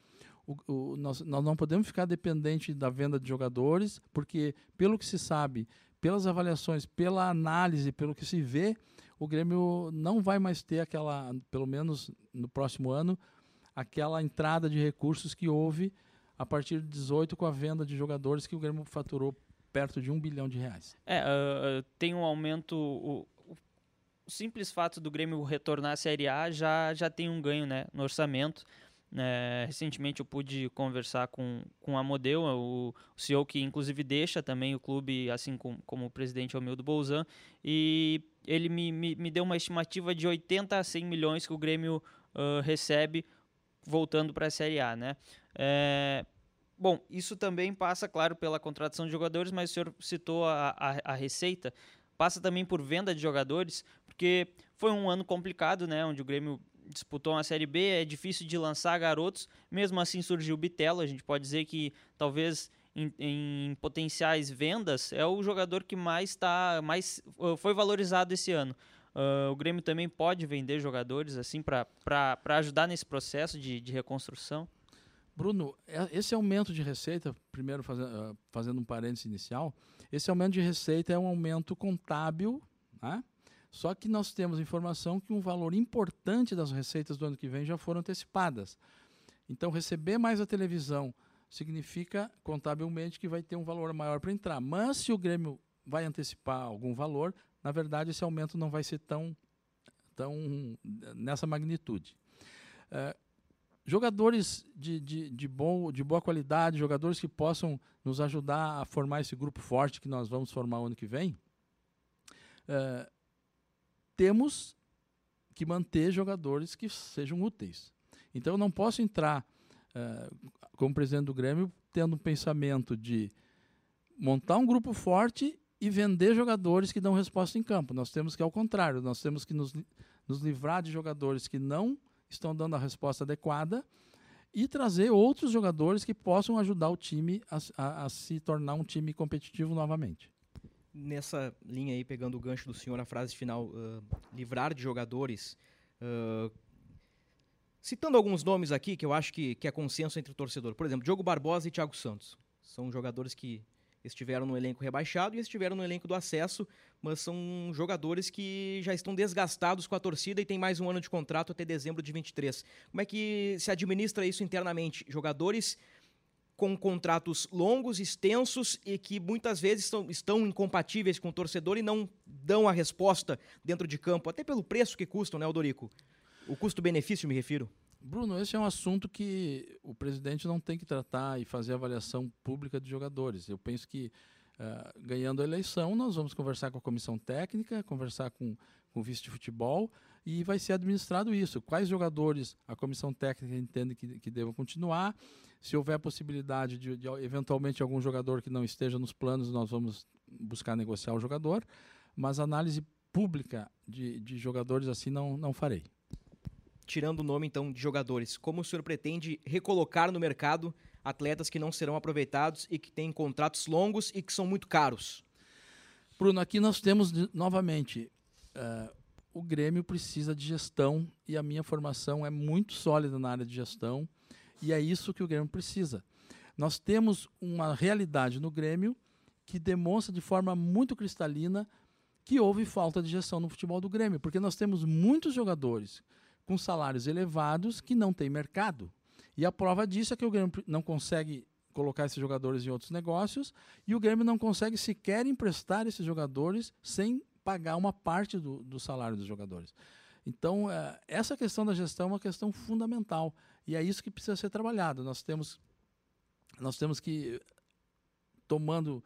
O, o, nós, nós não podemos ficar dependente da venda de jogadores, porque, pelo que se sabe, pelas avaliações, pela análise, pelo que se vê, o Grêmio não vai mais ter aquela, pelo menos no próximo ano, aquela entrada de recursos que houve a partir de 18 com a venda de jogadores que o Grêmio faturou perto de um bilhão de reais. É, uh, tem um aumento. O, simples fato do Grêmio retornar à Série A já, já tem um ganho né, no orçamento. É, recentemente eu pude conversar com, com a Modeu, o, o CEO que inclusive deixa também o clube, assim como, como o presidente Almildo Bolzan, e ele me, me, me, deu uma estimativa de 80 a 100 milhões que o Grêmio uh, recebe voltando para a Série A. Né? É, bom, isso também passa, claro, pela contratação de jogadores, mas o senhor citou a, a, a receita, passa também por venda de jogadores, porque foi um ano complicado, né, onde o Grêmio disputou uma Série B, é difícil de lançar garotos, mesmo assim surgiu o Bitelo, a gente pode dizer que talvez em, em, potenciais vendas é o jogador que mais tá, mais foi valorizado esse ano. Uh, o Grêmio também pode vender jogadores assim para ajudar nesse processo de, de reconstrução? Bruno, é, esse aumento de receita, primeiro fazendo, ah, fazendo um parênteses inicial, esse aumento de receita é um aumento contábil, né? Só que nós temos informação que um valor importante das receitas do ano que vem já foram antecipadas. Então, receber mais a televisão significa contabilmente que vai ter um valor maior para entrar. Mas se o Grêmio vai antecipar algum valor, na verdade esse aumento não vai ser tão, tão nessa magnitude. É, jogadores de, de, de, bom, de boa qualidade, jogadores que possam nos ajudar a formar esse grupo forte que nós vamos formar ano que vem, é, temos que manter jogadores que sejam úteis. Então eu não posso entrar é, como presidente do Grêmio tendo um pensamento de montar um grupo forte e vender jogadores que dão resposta em campo. Nós temos que, ao contrário, nós temos que nos, nos livrar de jogadores que não estão dando a resposta adequada e trazer outros jogadores que possam ajudar o time a, a, a, se tornar um time competitivo novamente. Nessa linha aí, pegando o gancho do senhor, a frase final, uh, livrar de jogadores, uh, citando alguns nomes aqui que eu acho que, que é consenso entre o torcedor. Por exemplo, Diogo Barbosa e Thiago Santos. São jogadores que estiveram no elenco rebaixado e estiveram no elenco do acesso, mas são jogadores que já estão desgastados com a torcida e tem mais um ano de contrato até dezembro de 23. Como é que se administra isso internamente? Jogadores com contratos longos, extensos e que muitas vezes estão, estão incompatíveis com o torcedor e não dão a resposta dentro de campo, até pelo preço que custam, né, Aldorico? O custo-benefício, me refiro. Bruno, esse é um assunto que o presidente não tem que tratar e fazer avaliação pública de jogadores. Eu penso que, uh, ganhando a eleição, nós vamos conversar com a comissão técnica, conversar com, com o vice de futebol e vai ser administrado isso. Quais jogadores a comissão técnica entende que, que devam continuar? Se houver possibilidade de, de, eventualmente, algum jogador que não esteja nos planos, nós vamos buscar negociar o jogador. Mas análise pública de, de jogadores assim não, não farei tirando o nome então de jogadores, como o senhor pretende recolocar no mercado atletas que não serão aproveitados e que têm contratos longos e que são muito caros? Bruno, aqui nós temos novamente uh, o Grêmio precisa de gestão e a minha formação é muito sólida na área de gestão e é isso que o Grêmio precisa. Nós temos uma realidade no Grêmio que demonstra de forma muito cristalina que houve falta de gestão no futebol do Grêmio, porque nós temos muitos jogadores com salários elevados que não tem mercado. E a prova disso é que o Grêmio não consegue colocar esses jogadores em outros negócios e o Grêmio não consegue sequer emprestar esses jogadores sem pagar uma parte do, do salário dos jogadores. Então, é, essa questão da gestão é uma questão fundamental e é isso que precisa ser trabalhado. Nós temos, nós temos que, tomando,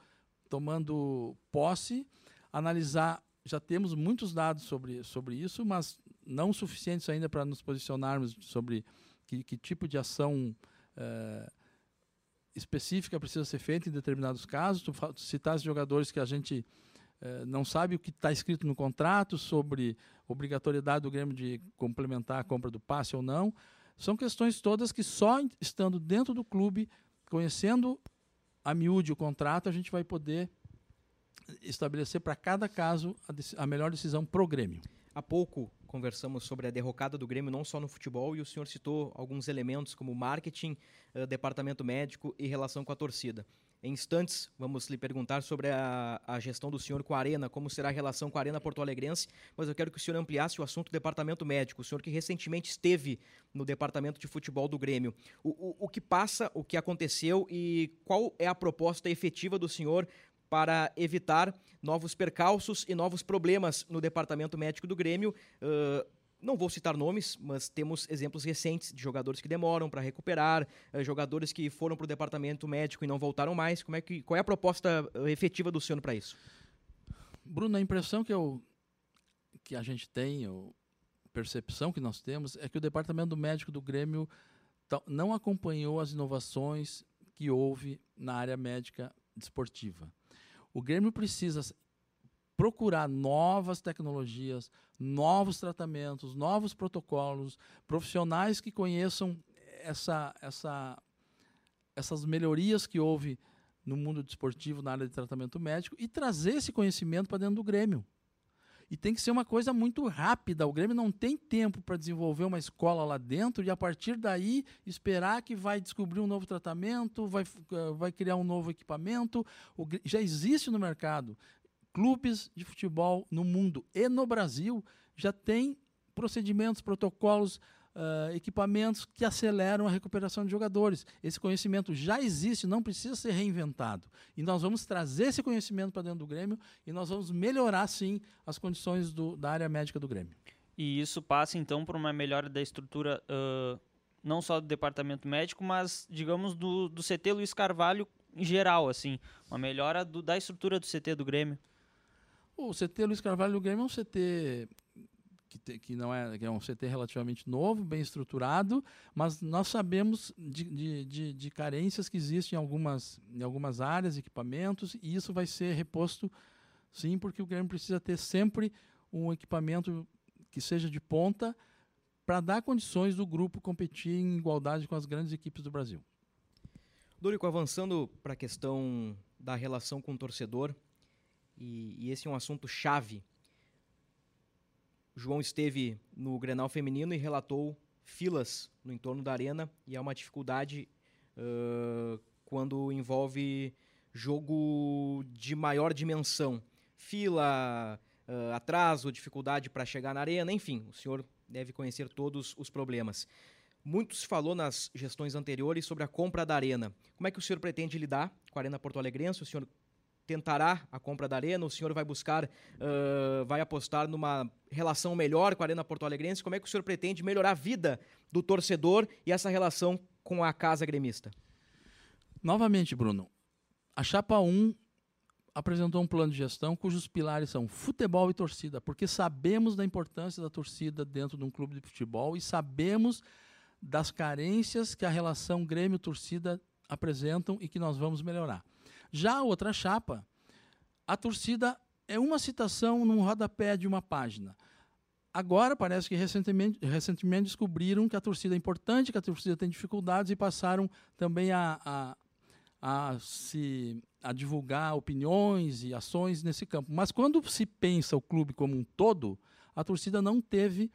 tomando posse, analisar. Já temos muitos dados sobre, sobre isso, mas não suficientes ainda para nos posicionarmos sobre que, que tipo de ação é, específica precisa ser feita em determinados casos. Tu citaste jogadores que a gente eh, não sabe o que está escrito no contrato sobre obrigatoriedade do Grêmio de complementar a compra do passe ou não. São questões todas que só estando dentro do clube, conhecendo a miúde o contrato, a gente vai poder estabelecer para cada caso a, a melhor decisão pro Grêmio. Há pouco conversamos sobre a derrocada do Grêmio, não só no futebol, e o senhor citou alguns elementos como marketing, uh, departamento médico e relação com a torcida. Em instantes, vamos lhe perguntar sobre a, a, gestão do senhor com a Arena, como será a relação com a Arena Porto Alegrense, mas eu quero que o senhor ampliasse o assunto do departamento médico. O senhor que recentemente esteve no departamento de futebol do Grêmio. O, o, o que passa, o que aconteceu e qual é a proposta efetiva do senhor para evitar novos percalços e novos problemas no departamento médico do Grêmio? Uh, não vou citar nomes, mas temos exemplos recentes de jogadores que demoram para recuperar, eh, jogadores que foram para o departamento médico e não voltaram mais. Como é que, qual é a proposta eh, efetiva do senhor para isso? Bruno, a impressão que, eu, que a gente tem, a percepção que nós temos, é que o departamento médico do Grêmio não acompanhou as inovações que houve na área médica desportiva. O Grêmio precisa procurar novas tecnologias, novos tratamentos, novos protocolos, profissionais que conheçam essa, essa, essas melhorias que houve no mundo desportivo, na área de tratamento médico, e trazer esse conhecimento para dentro do Grêmio. E tem que ser uma coisa muito rápida. O Grêmio não tem tempo para desenvolver uma escola lá dentro e, a partir daí, esperar que vai descobrir um novo tratamento, vai, vai criar um novo equipamento. O, já existe no mercado clubes de futebol no mundo e no Brasil já têm procedimentos, protocolos, uh, equipamentos que aceleram a recuperação de jogadores. Esse conhecimento já existe, não precisa ser reinventado. E nós vamos trazer esse conhecimento para dentro do Grêmio e nós vamos melhorar, sim, as condições do, da área médica do Grêmio. E isso passa, então, por uma melhora da estrutura, uh, não só do departamento médico, mas, digamos, do, do CT Luiz Carvalho em geral, assim, uma melhora do, da estrutura do CT do Grêmio. O CT Luiz Carvalho do Grêmio é um CT que, te, que não é, que é um CT relativamente novo, bem estruturado, mas nós sabemos de, de, de, de, carências que existem em algumas, em algumas áreas, equipamentos, e isso vai ser reposto sim, porque o Grêmio precisa ter sempre um equipamento que seja de ponta para dar condições do grupo competir em igualdade com as grandes equipes do Brasil. Dorico, avançando para a questão da relação com o torcedor, e, e esse é um assunto chave. João esteve no Grenal Feminino e relatou filas no entorno da arena e é uma dificuldade uh, quando envolve jogo de maior dimensão. Fila, uh, atraso, dificuldade para chegar na arena, enfim, o senhor deve conhecer todos os problemas. Muito se falou nas gestões anteriores sobre a compra da arena. Como é que o senhor pretende lidar com a Arena Porto Alegrense? O senhor tentará a compra da Arena? O senhor vai buscar, uh, vai apostar numa relação melhor com a Arena Porto Alegrense? Como é que o senhor pretende melhorar a vida do torcedor e essa relação com a casa gremista? Novamente, Bruno, a Chapa 1 apresentou um plano de gestão cujos pilares são futebol e torcida, porque sabemos da importância da torcida dentro de um clube de futebol e sabemos das carências que a relação Grêmio-torcida apresentam e que nós vamos melhorar. Já a outra chapa, a torcida é uma citação num rodapé de uma página. Agora parece que recentemente, recentemente descobriram que a torcida é importante, que a torcida tem dificuldades e passaram também a, a, a, se, a divulgar opiniões e ações nesse campo. Mas quando se pensa o clube como um todo, a torcida não teve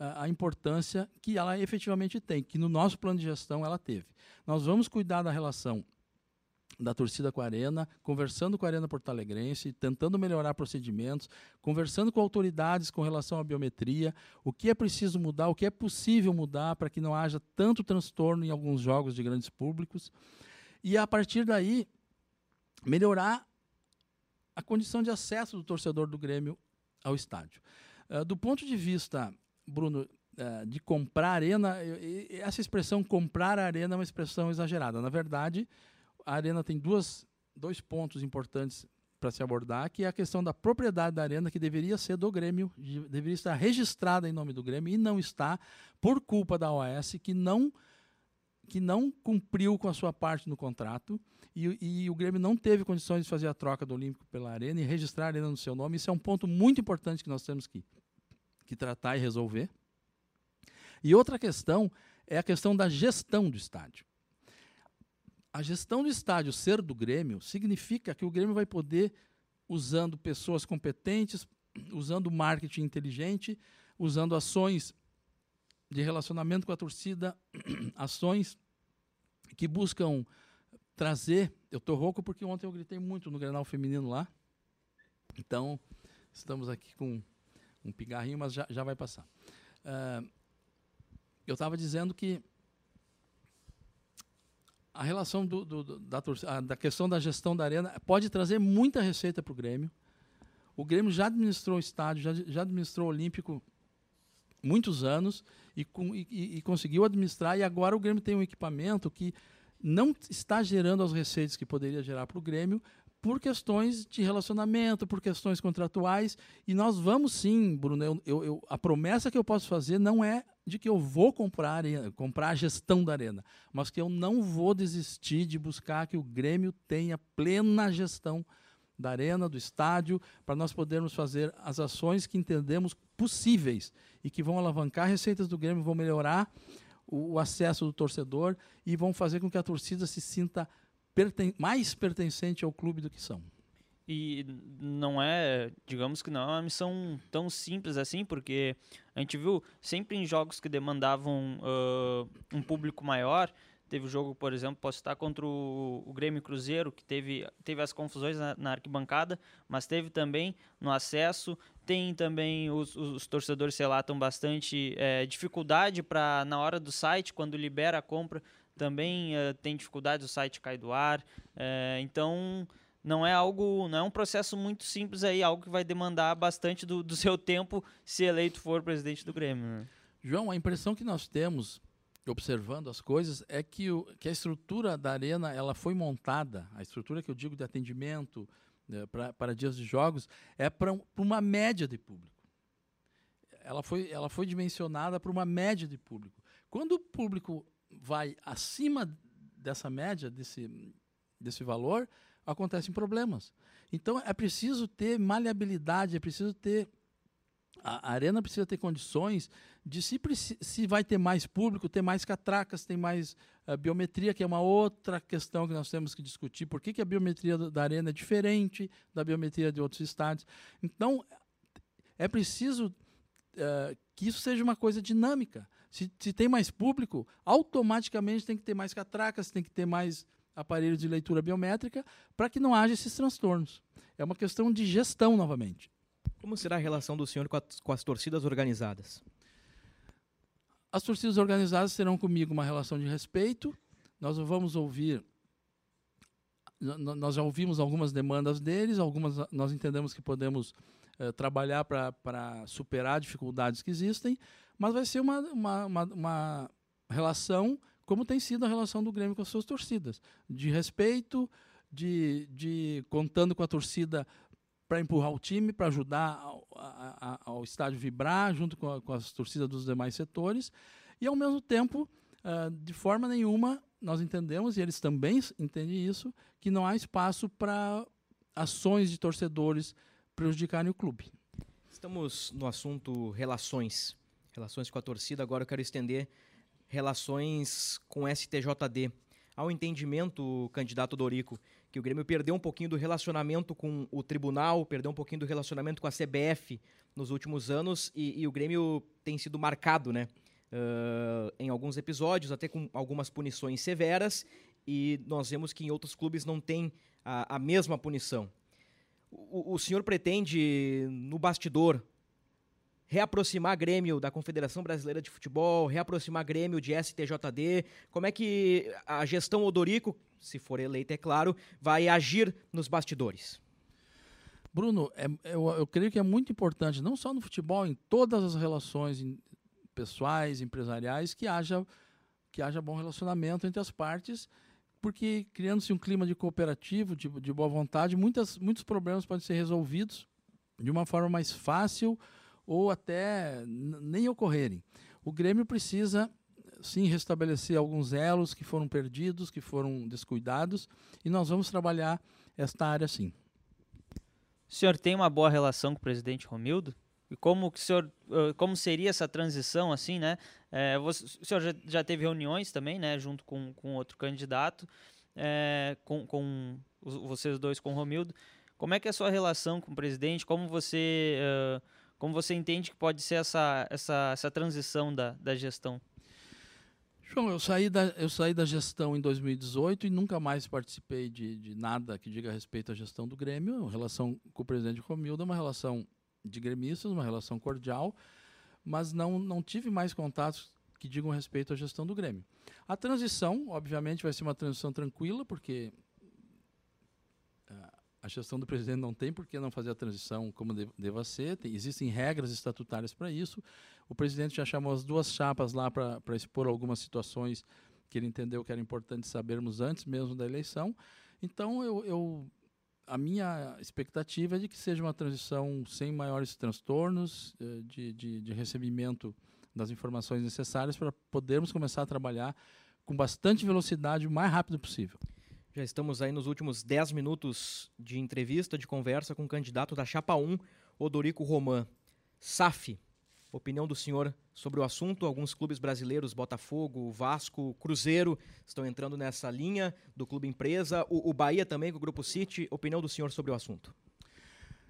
a importância que ela efetivamente tem, que no nosso plano de gestão ela teve. Nós vamos cuidar da relação da torcida com a Arena, conversando com a Arena Porto Alegrense, tentando melhorar procedimentos, conversando com autoridades com relação à biometria, o que é preciso mudar, o que é possível mudar para que não haja tanto transtorno em alguns jogos de grandes públicos. E a partir daí, melhorar a condição de acesso do torcedor do Grêmio ao estádio. Uh, do ponto de vista, Bruno, uh, de comprar arena, essa expressão comprar arena é uma expressão exagerada. Na verdade, a Arena tem duas, dois pontos importantes para se abordar, que é a questão da propriedade da Arena, que deveria ser do Grêmio, deveria estar registrada em nome do Grêmio, e não está, por culpa da OAS, que não que não cumpriu com a sua parte no contrato e, e, o Grêmio não teve condições de fazer a troca do Olímpico pela Arena e registrar a Arena no seu nome. Isso é um ponto muito importante que nós temos que, que tratar e resolver. E outra questão é a questão da gestão do estádio. A gestão do estádio ser do Grêmio significa que o Grêmio vai poder, usando pessoas competentes, usando marketing inteligente, usando ações de relacionamento com a torcida, ações que buscam trazer. Eu estou rouco porque ontem eu gritei muito no Grenal Feminino lá. Então, estamos aqui com um pigarrinho, mas já, já vai passar. Uh, eu estava dizendo que a relação do, do, da, da questão da gestão da arena pode trazer muita receita para o Grêmio. O Grêmio já administrou o estádio, já, já administrou o Olímpico muitos anos e, e, e, conseguiu administrar. E agora o Grêmio tem um equipamento que não está gerando as receitas que poderia gerar para o Grêmio por questões de relacionamento, por questões contratuais. E nós vamos sim, Bruno. Eu, eu, eu, a promessa que eu posso fazer não é de que eu vou comprar, comprar a gestão da arena, mas que eu não vou desistir de buscar que o Grêmio tenha plena gestão da arena, do estádio, para nós podermos fazer as ações que entendemos possíveis e que vão alavancar receitas do Grêmio, vão melhorar o, o acesso do torcedor e vão fazer com que a torcida se sinta perten mais pertencente ao clube do que são. E não é, digamos que não é uma missão tão simples assim, porque a gente viu sempre em jogos que demandavam uh, um público maior, Teve o jogo, por exemplo, posso estar contra o, o Grêmio Cruzeiro, que teve, teve as confusões na, na, arquibancada, mas teve também no acesso. Tem também os, os torcedores relatam bastante é, dificuldade para, na hora do site, quando libera a compra, também é, tem dificuldade, o site cai do ar. É, então não é algo, não é um processo muito simples aí, algo que vai demandar bastante do, do seu tempo se eleito for presidente do Grêmio. Né? João, a impressão que nós temos observando as coisas é que, o, que a estrutura da arena ela foi montada, a estrutura que eu digo de atendimento né, para dias de jogos, é para um, uma média de público. Ela foi, ela foi dimensionada para uma média de público. Quando o público vai acima dessa média, desse, desse valor, acontecem problemas. Então é preciso ter maleabilidade, é preciso ter a arena precisa ter condições de se, se vai ter mais público, ter mais catracas, ter mais uh, biometria, que é uma outra questão que nós temos que discutir. Por que, que a biometria da arena é diferente da biometria de outros estádios? Então, é preciso uh, que isso seja uma coisa dinâmica. Se, se tem mais público, automaticamente tem que ter mais catracas, tem que ter mais aparelhos de leitura biométrica para que não haja esses transtornos. É uma questão de gestão novamente. Como será a relação do senhor com, a, com as torcidas organizadas? As torcidas organizadas terão comigo uma relação de respeito. Nós vamos ouvir nós já ouvimos algumas demandas deles, algumas nós entendemos que podemos eh, trabalhar para superar dificuldades que existem, mas vai ser uma, uma, uma, uma, relação como tem sido a relação do Grêmio com as suas torcidas, de respeito, de, de contando com a torcida para empurrar o time, para ajudar ao, estádio vibrar junto com, a, com, as torcidas dos demais setores. E, ao mesmo tempo, uh, de forma nenhuma, nós entendemos, e eles também entendem isso, que não há espaço para ações de torcedores prejudicarem o clube. Estamos no assunto relações, relações com a torcida. Agora eu quero estender relações com STJD. Ao entendimento, candidato Dorico, que o Grêmio perdeu um pouquinho do relacionamento com o tribunal, perdeu um pouquinho do relacionamento com a CBF nos últimos anos e, e o Grêmio tem sido marcado, né? Uh, em alguns episódios, até com algumas punições severas, e nós vemos que em outros clubes não tem a, a mesma punição. O, o senhor pretende, no bastidor, reaproximar Grêmio da Confederação Brasileira de Futebol, reaproximar Grêmio de STJD? Como é que a gestão Odorico, se for eleita, é claro, vai agir nos bastidores? Bruno, é, eu, eu, creio que é muito importante, não só no futebol, em todas as relações pessoais, empresariais, que haja, que haja bom relacionamento entre as partes, porque criando-se um clima de cooperativo, de, de boa vontade, muitas, muitos problemas podem ser resolvidos de uma forma mais fácil ou até nem ocorrerem. O Grêmio precisa sim restabelecer alguns elos que foram perdidos, que foram descuidados, e nós vamos trabalhar esta área sim. O senhor tem uma boa relação com o presidente Romildo? E como que o senhor, como seria essa transição assim, né? É, você, o senhor já, já, teve reuniões também, né, junto com, com outro candidato, é, com, com vocês dois com o Romildo. Como é que é a sua relação com o presidente? Como você, uh, como você entende que pode ser essa, essa, essa transição da, da gestão? João, eu saí, da, eu saí da gestão em 2018 e nunca mais participei de, de nada que diga respeito à gestão do Grêmio. A relação com o presidente Romildo é uma relação de gremistas, uma relação cordial, mas não, não tive mais contatos que digam respeito à gestão do Grêmio. A transição, obviamente, vai ser uma transição tranquila, porque a gestão do presidente não tem por que não fazer a transição como deva ser, tem, existem regras estatutárias para isso. O presidente já chamou as duas chapas lá para expor algumas situações que ele entendeu que era importante sabermos antes mesmo da eleição. Então, eu, eu, a minha expectativa é de que seja uma transição sem maiores transtornos, eh, de, de, de recebimento das informações necessárias para podermos começar a trabalhar com bastante velocidade o mais rápido possível. Já estamos aí nos últimos 10 minutos de entrevista, de conversa com o candidato da Chapa 1, Odorico Roman. SAF, opinião do senhor sobre o assunto. Alguns clubes brasileiros, Botafogo, Vasco, Cruzeiro, estão entrando nessa linha do clube empresa. O, o Bahia também, com o Grupo City. Opinião do senhor sobre o assunto.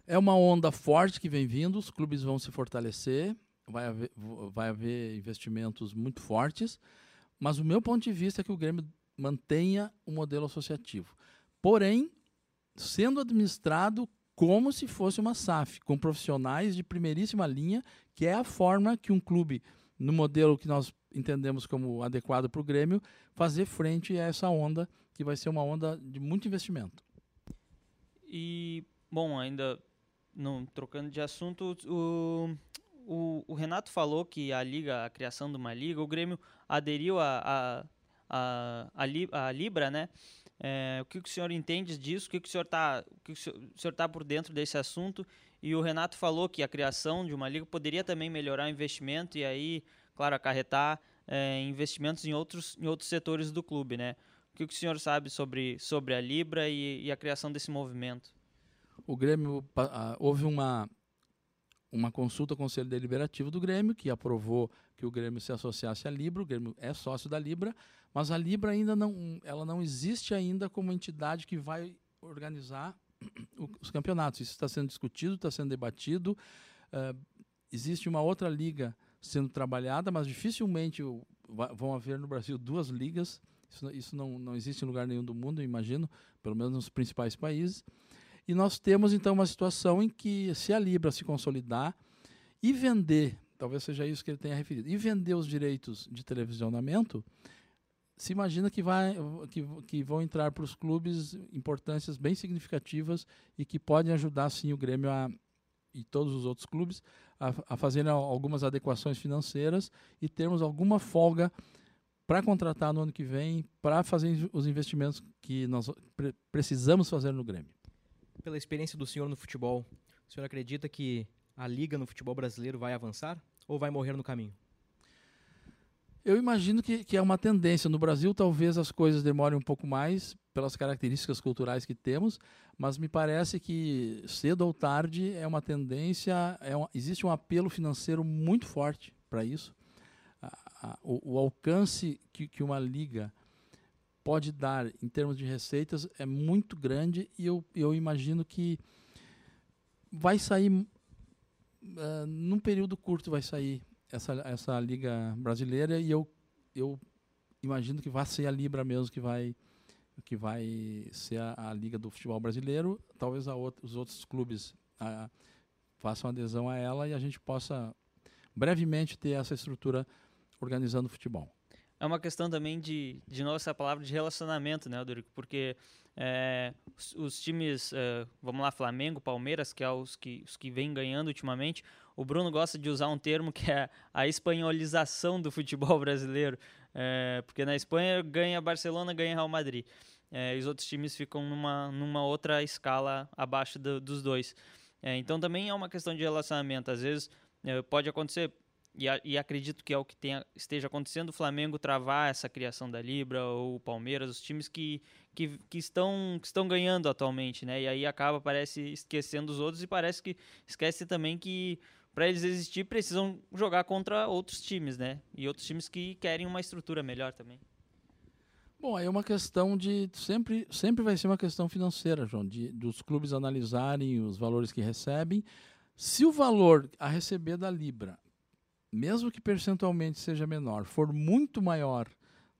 É uma onda forte que vem vindo, os clubes vão se fortalecer, vai haver, vai haver investimentos muito fortes, mas o meu ponto de vista é que o Grêmio mantenha o modelo associativo. Porém, sendo administrado como se fosse uma SAF, com profissionais de primeiríssima linha, que é a forma que um clube, no modelo que nós entendemos como adequado para o Grêmio, fazer frente a essa onda, que vai ser uma onda de muito investimento. E, bom, ainda não trocando de assunto, o, o, o Renato falou que a liga, a criação de uma liga, o Grêmio aderiu a, a a, a, a Libra, né? É, o que, o senhor entende disso? O que, que o senhor está está por dentro desse assunto? E o Renato falou que a criação de uma liga poderia também melhorar o investimento e aí, claro, acarretar é, investimentos em outros, em outros setores do clube, né? O que, o senhor sabe sobre, sobre a Libra e, e a criação desse movimento? O Grêmio, houve uma, uma consulta ao Conselho Deliberativo do Grêmio, que aprovou que o Grêmio se associasse à Libra, o Grêmio é sócio da Libra, mas a Libra ainda não, ela não existe ainda como entidade que vai organizar os campeonatos. Isso está sendo discutido, está sendo debatido. Uh, existe uma outra liga sendo trabalhada, mas dificilmente vão haver no Brasil duas ligas. Isso, isso não, não existe em lugar nenhum do mundo, imagino, pelo menos nos principais países. E nós temos então uma situação em que, se a Libra se consolidar e vender, talvez seja isso que ele tenha referido, e vender os direitos de televisionamento, se imagina que, vai, que, que vão entrar para os clubes importâncias bem significativas e que podem ajudar sim o Grêmio a, e todos os outros clubes a, a fazerem algumas adequações financeiras e termos alguma folga para contratar no ano que vem, para fazer os investimentos que nós pre precisamos fazer no Grêmio. Pela experiência do senhor no futebol, o senhor acredita que a liga no futebol brasileiro vai avançar ou vai morrer no caminho? Eu imagino que, que é uma tendência. No Brasil, talvez as coisas demorem um pouco mais pelas características culturais que temos, mas me parece que cedo ou tarde é uma tendência, é um, existe um apelo financeiro muito forte para isso. A, a, o, o, alcance que, que uma liga pode dar em termos de receitas é muito grande e eu, eu imagino que vai sair, uh, num período curto, vai sair essa, essa liga brasileira e eu, eu imagino que vai ser a Libra mesmo que vai que vai ser a, a liga do futebol brasileiro. Talvez outra, os outros clubes façam adesão a ela e a gente possa brevemente ter essa estrutura organizando futebol. É uma questão também de, de novo, essa palavra de relacionamento, né, Dorico? Porque é, os, os, times, é, vamos lá, Flamengo, Palmeiras, que é os que, os que ganhando ultimamente, o Bruno gosta de usar um termo que é a espanholização do futebol brasileiro, é, porque na Espanha ganha Barcelona, ganha Real Madrid. É, e os outros times ficam numa, numa outra escala abaixo do, dos dois. É, então também é uma questão de relacionamento. Às vezes é, pode acontecer, e, a, e, acredito que é o que tenha, esteja acontecendo, o Flamengo travar essa criação da Libra, ou o Palmeiras, os times que, que, que, estão, que estão ganhando atualmente, né? E aí acaba, parece, esquecendo os outros e parece que esquece também que para eles existir precisam jogar contra outros times, né? E outros times que querem uma estrutura melhor também. Bom, é uma questão de sempre sempre vai ser uma questão financeira, João, de dos clubes analisarem os valores que recebem. Se o valor a receber da Libra, mesmo que percentualmente seja menor, for muito maior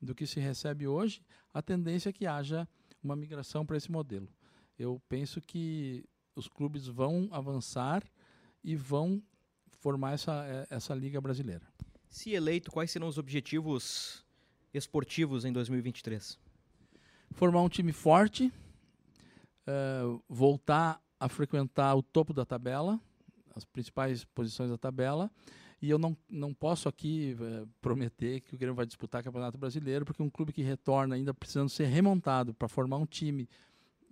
do que se recebe hoje, a tendência é que haja uma migração para esse modelo. Eu penso que os clubes vão avançar e vão formar essa, é, essa liga brasileira. Se eleito, quais serão os objetivos esportivos em 2023? Formar um time forte, uh, voltar a frequentar o topo da tabela, as principais posições da tabela. E eu não, não posso aqui uh, prometer que o Grêmio vai disputar o Campeonato Brasileiro, porque um clube que retorna ainda precisando ser remontado para formar um time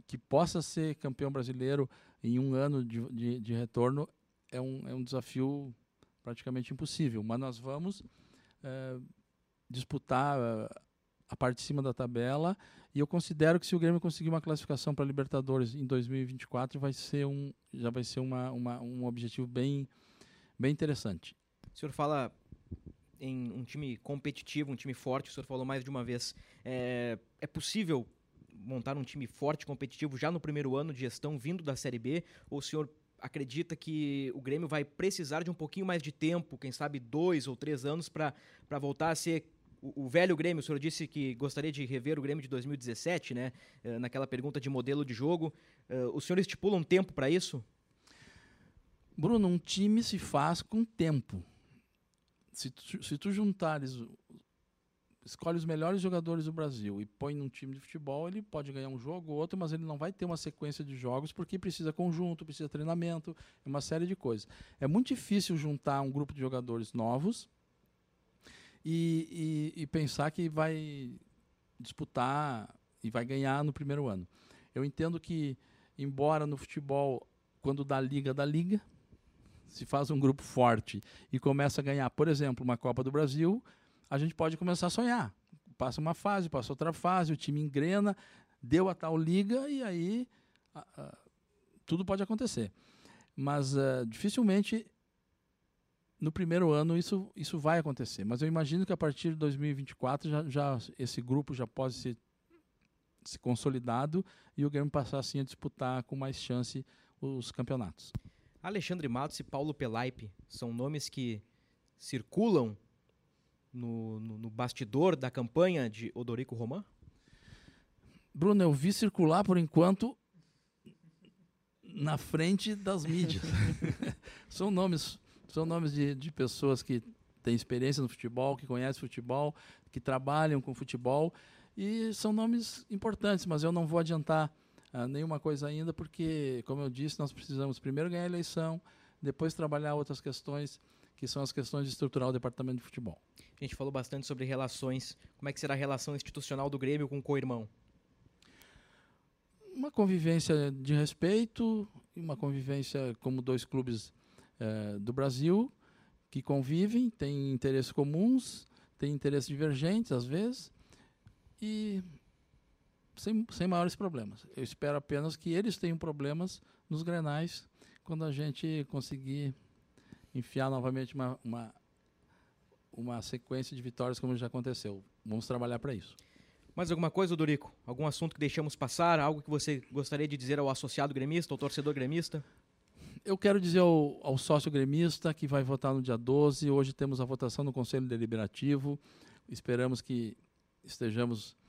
que possa ser campeão brasileiro em um ano de, de, de retorno é um, é um desafio praticamente impossível. Mas nós vamos uh, disputar uh, a parte de cima da tabela e eu considero que se o Grêmio conseguir uma classificação para Libertadores em 2024 vai ser um já vai ser uma, uma, um objetivo bem bem interessante. O senhor fala em um time competitivo, um time forte, o senhor falou mais de uma vez. É, é possível montar um time forte, competitivo já no primeiro ano de gestão vindo da Série B? Ou o senhor acredita que o Grêmio vai precisar de um pouquinho mais de tempo, quem sabe dois ou três anos, para voltar a ser o, o, velho Grêmio? O senhor disse que gostaria de rever o Grêmio de 2017, né? Eh, naquela pergunta de modelo de jogo. Eh, o senhor estipula um tempo para isso? Bruno, um time se faz com tempo. Se tu, se tu juntares escolhe os melhores jogadores do Brasil e põe num time de futebol, ele pode ganhar um jogo ou outro, mas ele não vai ter uma sequência de jogos porque precisa conjunto, precisa treinamento, uma série de coisas. É muito difícil juntar um grupo de jogadores novos e, e, e pensar que vai disputar e vai ganhar no primeiro ano. Eu entendo que, embora no futebol, quando dá liga, dá liga, se faz um grupo forte e começa a ganhar, por exemplo, uma Copa do Brasil, a gente pode começar a sonhar. Passa uma fase, passa outra fase, o time engrena, deu a tal liga e aí a, a, tudo pode acontecer. Mas uh, dificilmente no primeiro ano isso, isso vai acontecer. Mas eu imagino que a partir de 2024 já, já esse grupo já pode ser, se consolidado e o Grêmio passar assim a disputar com mais chance os campeonatos. Alexandre Matos e Paulo Pelaipe são nomes que circulam no, no, no bastidor da campanha de Odorico Roman? Bruno, eu vi circular por enquanto na frente das mídias. são nomes, são nomes de, de pessoas que têm experiência no futebol, que conhecem futebol, que trabalham com futebol e são nomes importantes, mas eu não vou adiantar uh, nenhuma coisa ainda porque, como eu disse, nós precisamos primeiro ganhar a eleição, depois trabalhar outras questões que são as questões de estruturar o departamento de futebol. A gente falou bastante sobre relações. Como é que será a relação institucional do Grêmio com o co-irmão? Uma convivência de respeito, uma convivência como dois clubes eh, do Brasil que convivem, têm interesses comuns, têm interesses divergentes às vezes e sem, sem maiores problemas. Eu espero apenas que eles tenham problemas nos grenais quando a gente conseguir enfiar novamente uma, uma, uma sequência de vitórias como já aconteceu. Vamos trabalhar para isso. Mais alguma coisa, Dorico? Algum assunto que deixamos passar? Algo que você gostaria de dizer ao associado gremista, ao torcedor gremista? Eu quero dizer ao, ao sócio gremista que vai votar no dia 12. Hoje temos a votação no Conselho Deliberativo. Esperamos que estejamos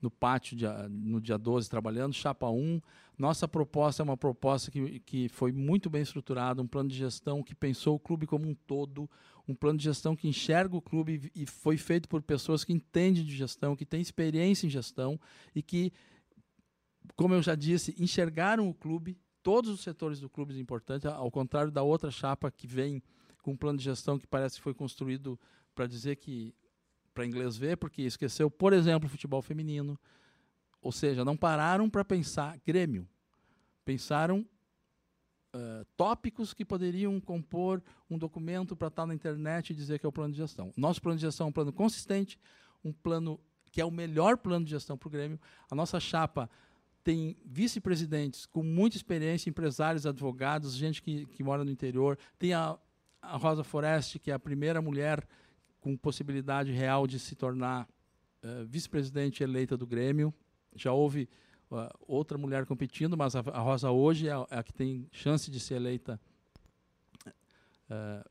no pátio dia, no dia 12 trabalhando, chapa 1. Nossa proposta é uma proposta que, que foi muito bem estruturada, um plano de gestão que pensou o clube como um todo, um plano de gestão que enxerga o clube e foi feito por pessoas que entendem de gestão, que têm experiência em gestão e que, como eu já disse, enxergaram o clube, todos os setores do clube importantes, ao contrário da outra chapa que vem com um plano de gestão que parece que foi construído para dizer que para inglês ver, porque esqueceu, por exemplo, o futebol feminino. Ou seja, não pararam para pensar Grêmio. Pensaram uh, tópicos que poderiam compor um documento para estar na internet e dizer que é o plano de gestão. Nosso plano de gestão é um plano consistente, um plano que é o melhor plano de gestão para o Grêmio. A nossa chapa tem vice-presidentes com muita experiência, empresários, advogados, gente que, que mora no interior. Tem a, a Rosa Forest, que é a primeira mulher com possibilidade real de se tornar uh, vice-presidente eleita do Grêmio. Já houve uh, outra mulher competindo, mas a, a Rosa hoje é a, é a, que tem chance de ser eleita uh,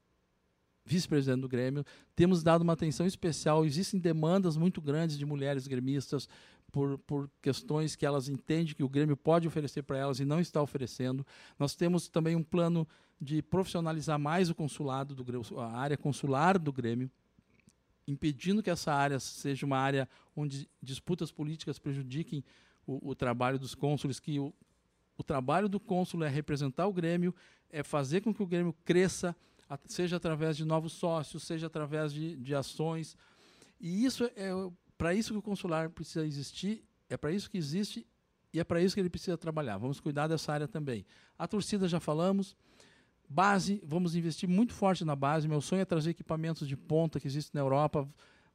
vice-presidente do Grêmio. Temos dado uma atenção especial. Existem demandas muito grandes de mulheres gremistas por, por questões que elas entendem que o Grêmio pode oferecer para elas e não está oferecendo. Nós temos também um plano de profissionalizar mais o consulado do a área consular do Grêmio, impedindo que essa área seja uma área onde disputas políticas prejudiquem o, o trabalho dos cônsules, que o, o trabalho do cônsul é representar o Grêmio, é fazer com que o Grêmio cresça, seja através de novos sócios, seja através de, de ações. E isso é, para isso que o consular precisa existir, é para isso que existe e é para isso que ele precisa trabalhar. Vamos cuidar dessa área também. A torcida já falamos. Base, vamos investir muito forte na base. Meu sonho é trazer equipamentos de ponta que existem na Europa.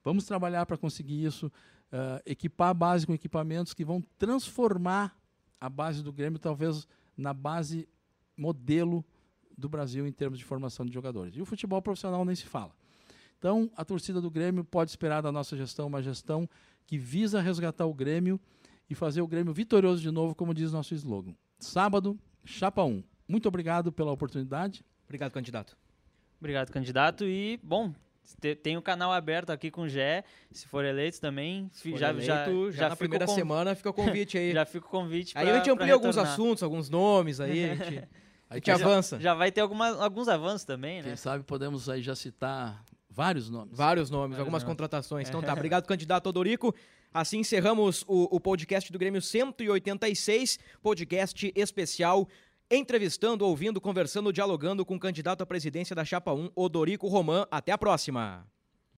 Vamos trabalhar para conseguir isso. Uh, equipar a base com equipamentos que vão transformar a base do Grêmio, talvez na base modelo do Brasil em termos de formação de jogadores. E o futebol profissional nem se fala. Então, a torcida do Grêmio pode esperar da nossa gestão uma gestão que visa resgatar o Grêmio e fazer o Grêmio vitorioso de novo, como diz nosso slogan. Sábado, Chapa 1. Muito obrigado pela oportunidade. Obrigado, candidato. Obrigado, candidato. E, bom, tem o um canal aberto aqui com o Gé, se for eleito também. Se já, eleito, já, já, já na primeira com... semana fica o convite aí. já fica o convite Aí pra, a gente amplia alguns assuntos, alguns nomes aí, a gente, a gente avança. Já, já vai ter alguma, alguns avanços também, né? Quem sabe podemos aí já citar Vários nomes. Vários nomes, Vários algumas nomes. contratações. Então tá, obrigado, candidato Odorico. Assim encerramos o, o podcast do Grêmio 186, podcast especial entrevistando, ouvindo, conversando, dialogando com o candidato à presidência da Chapa 1, Odorico Roman. Até a próxima.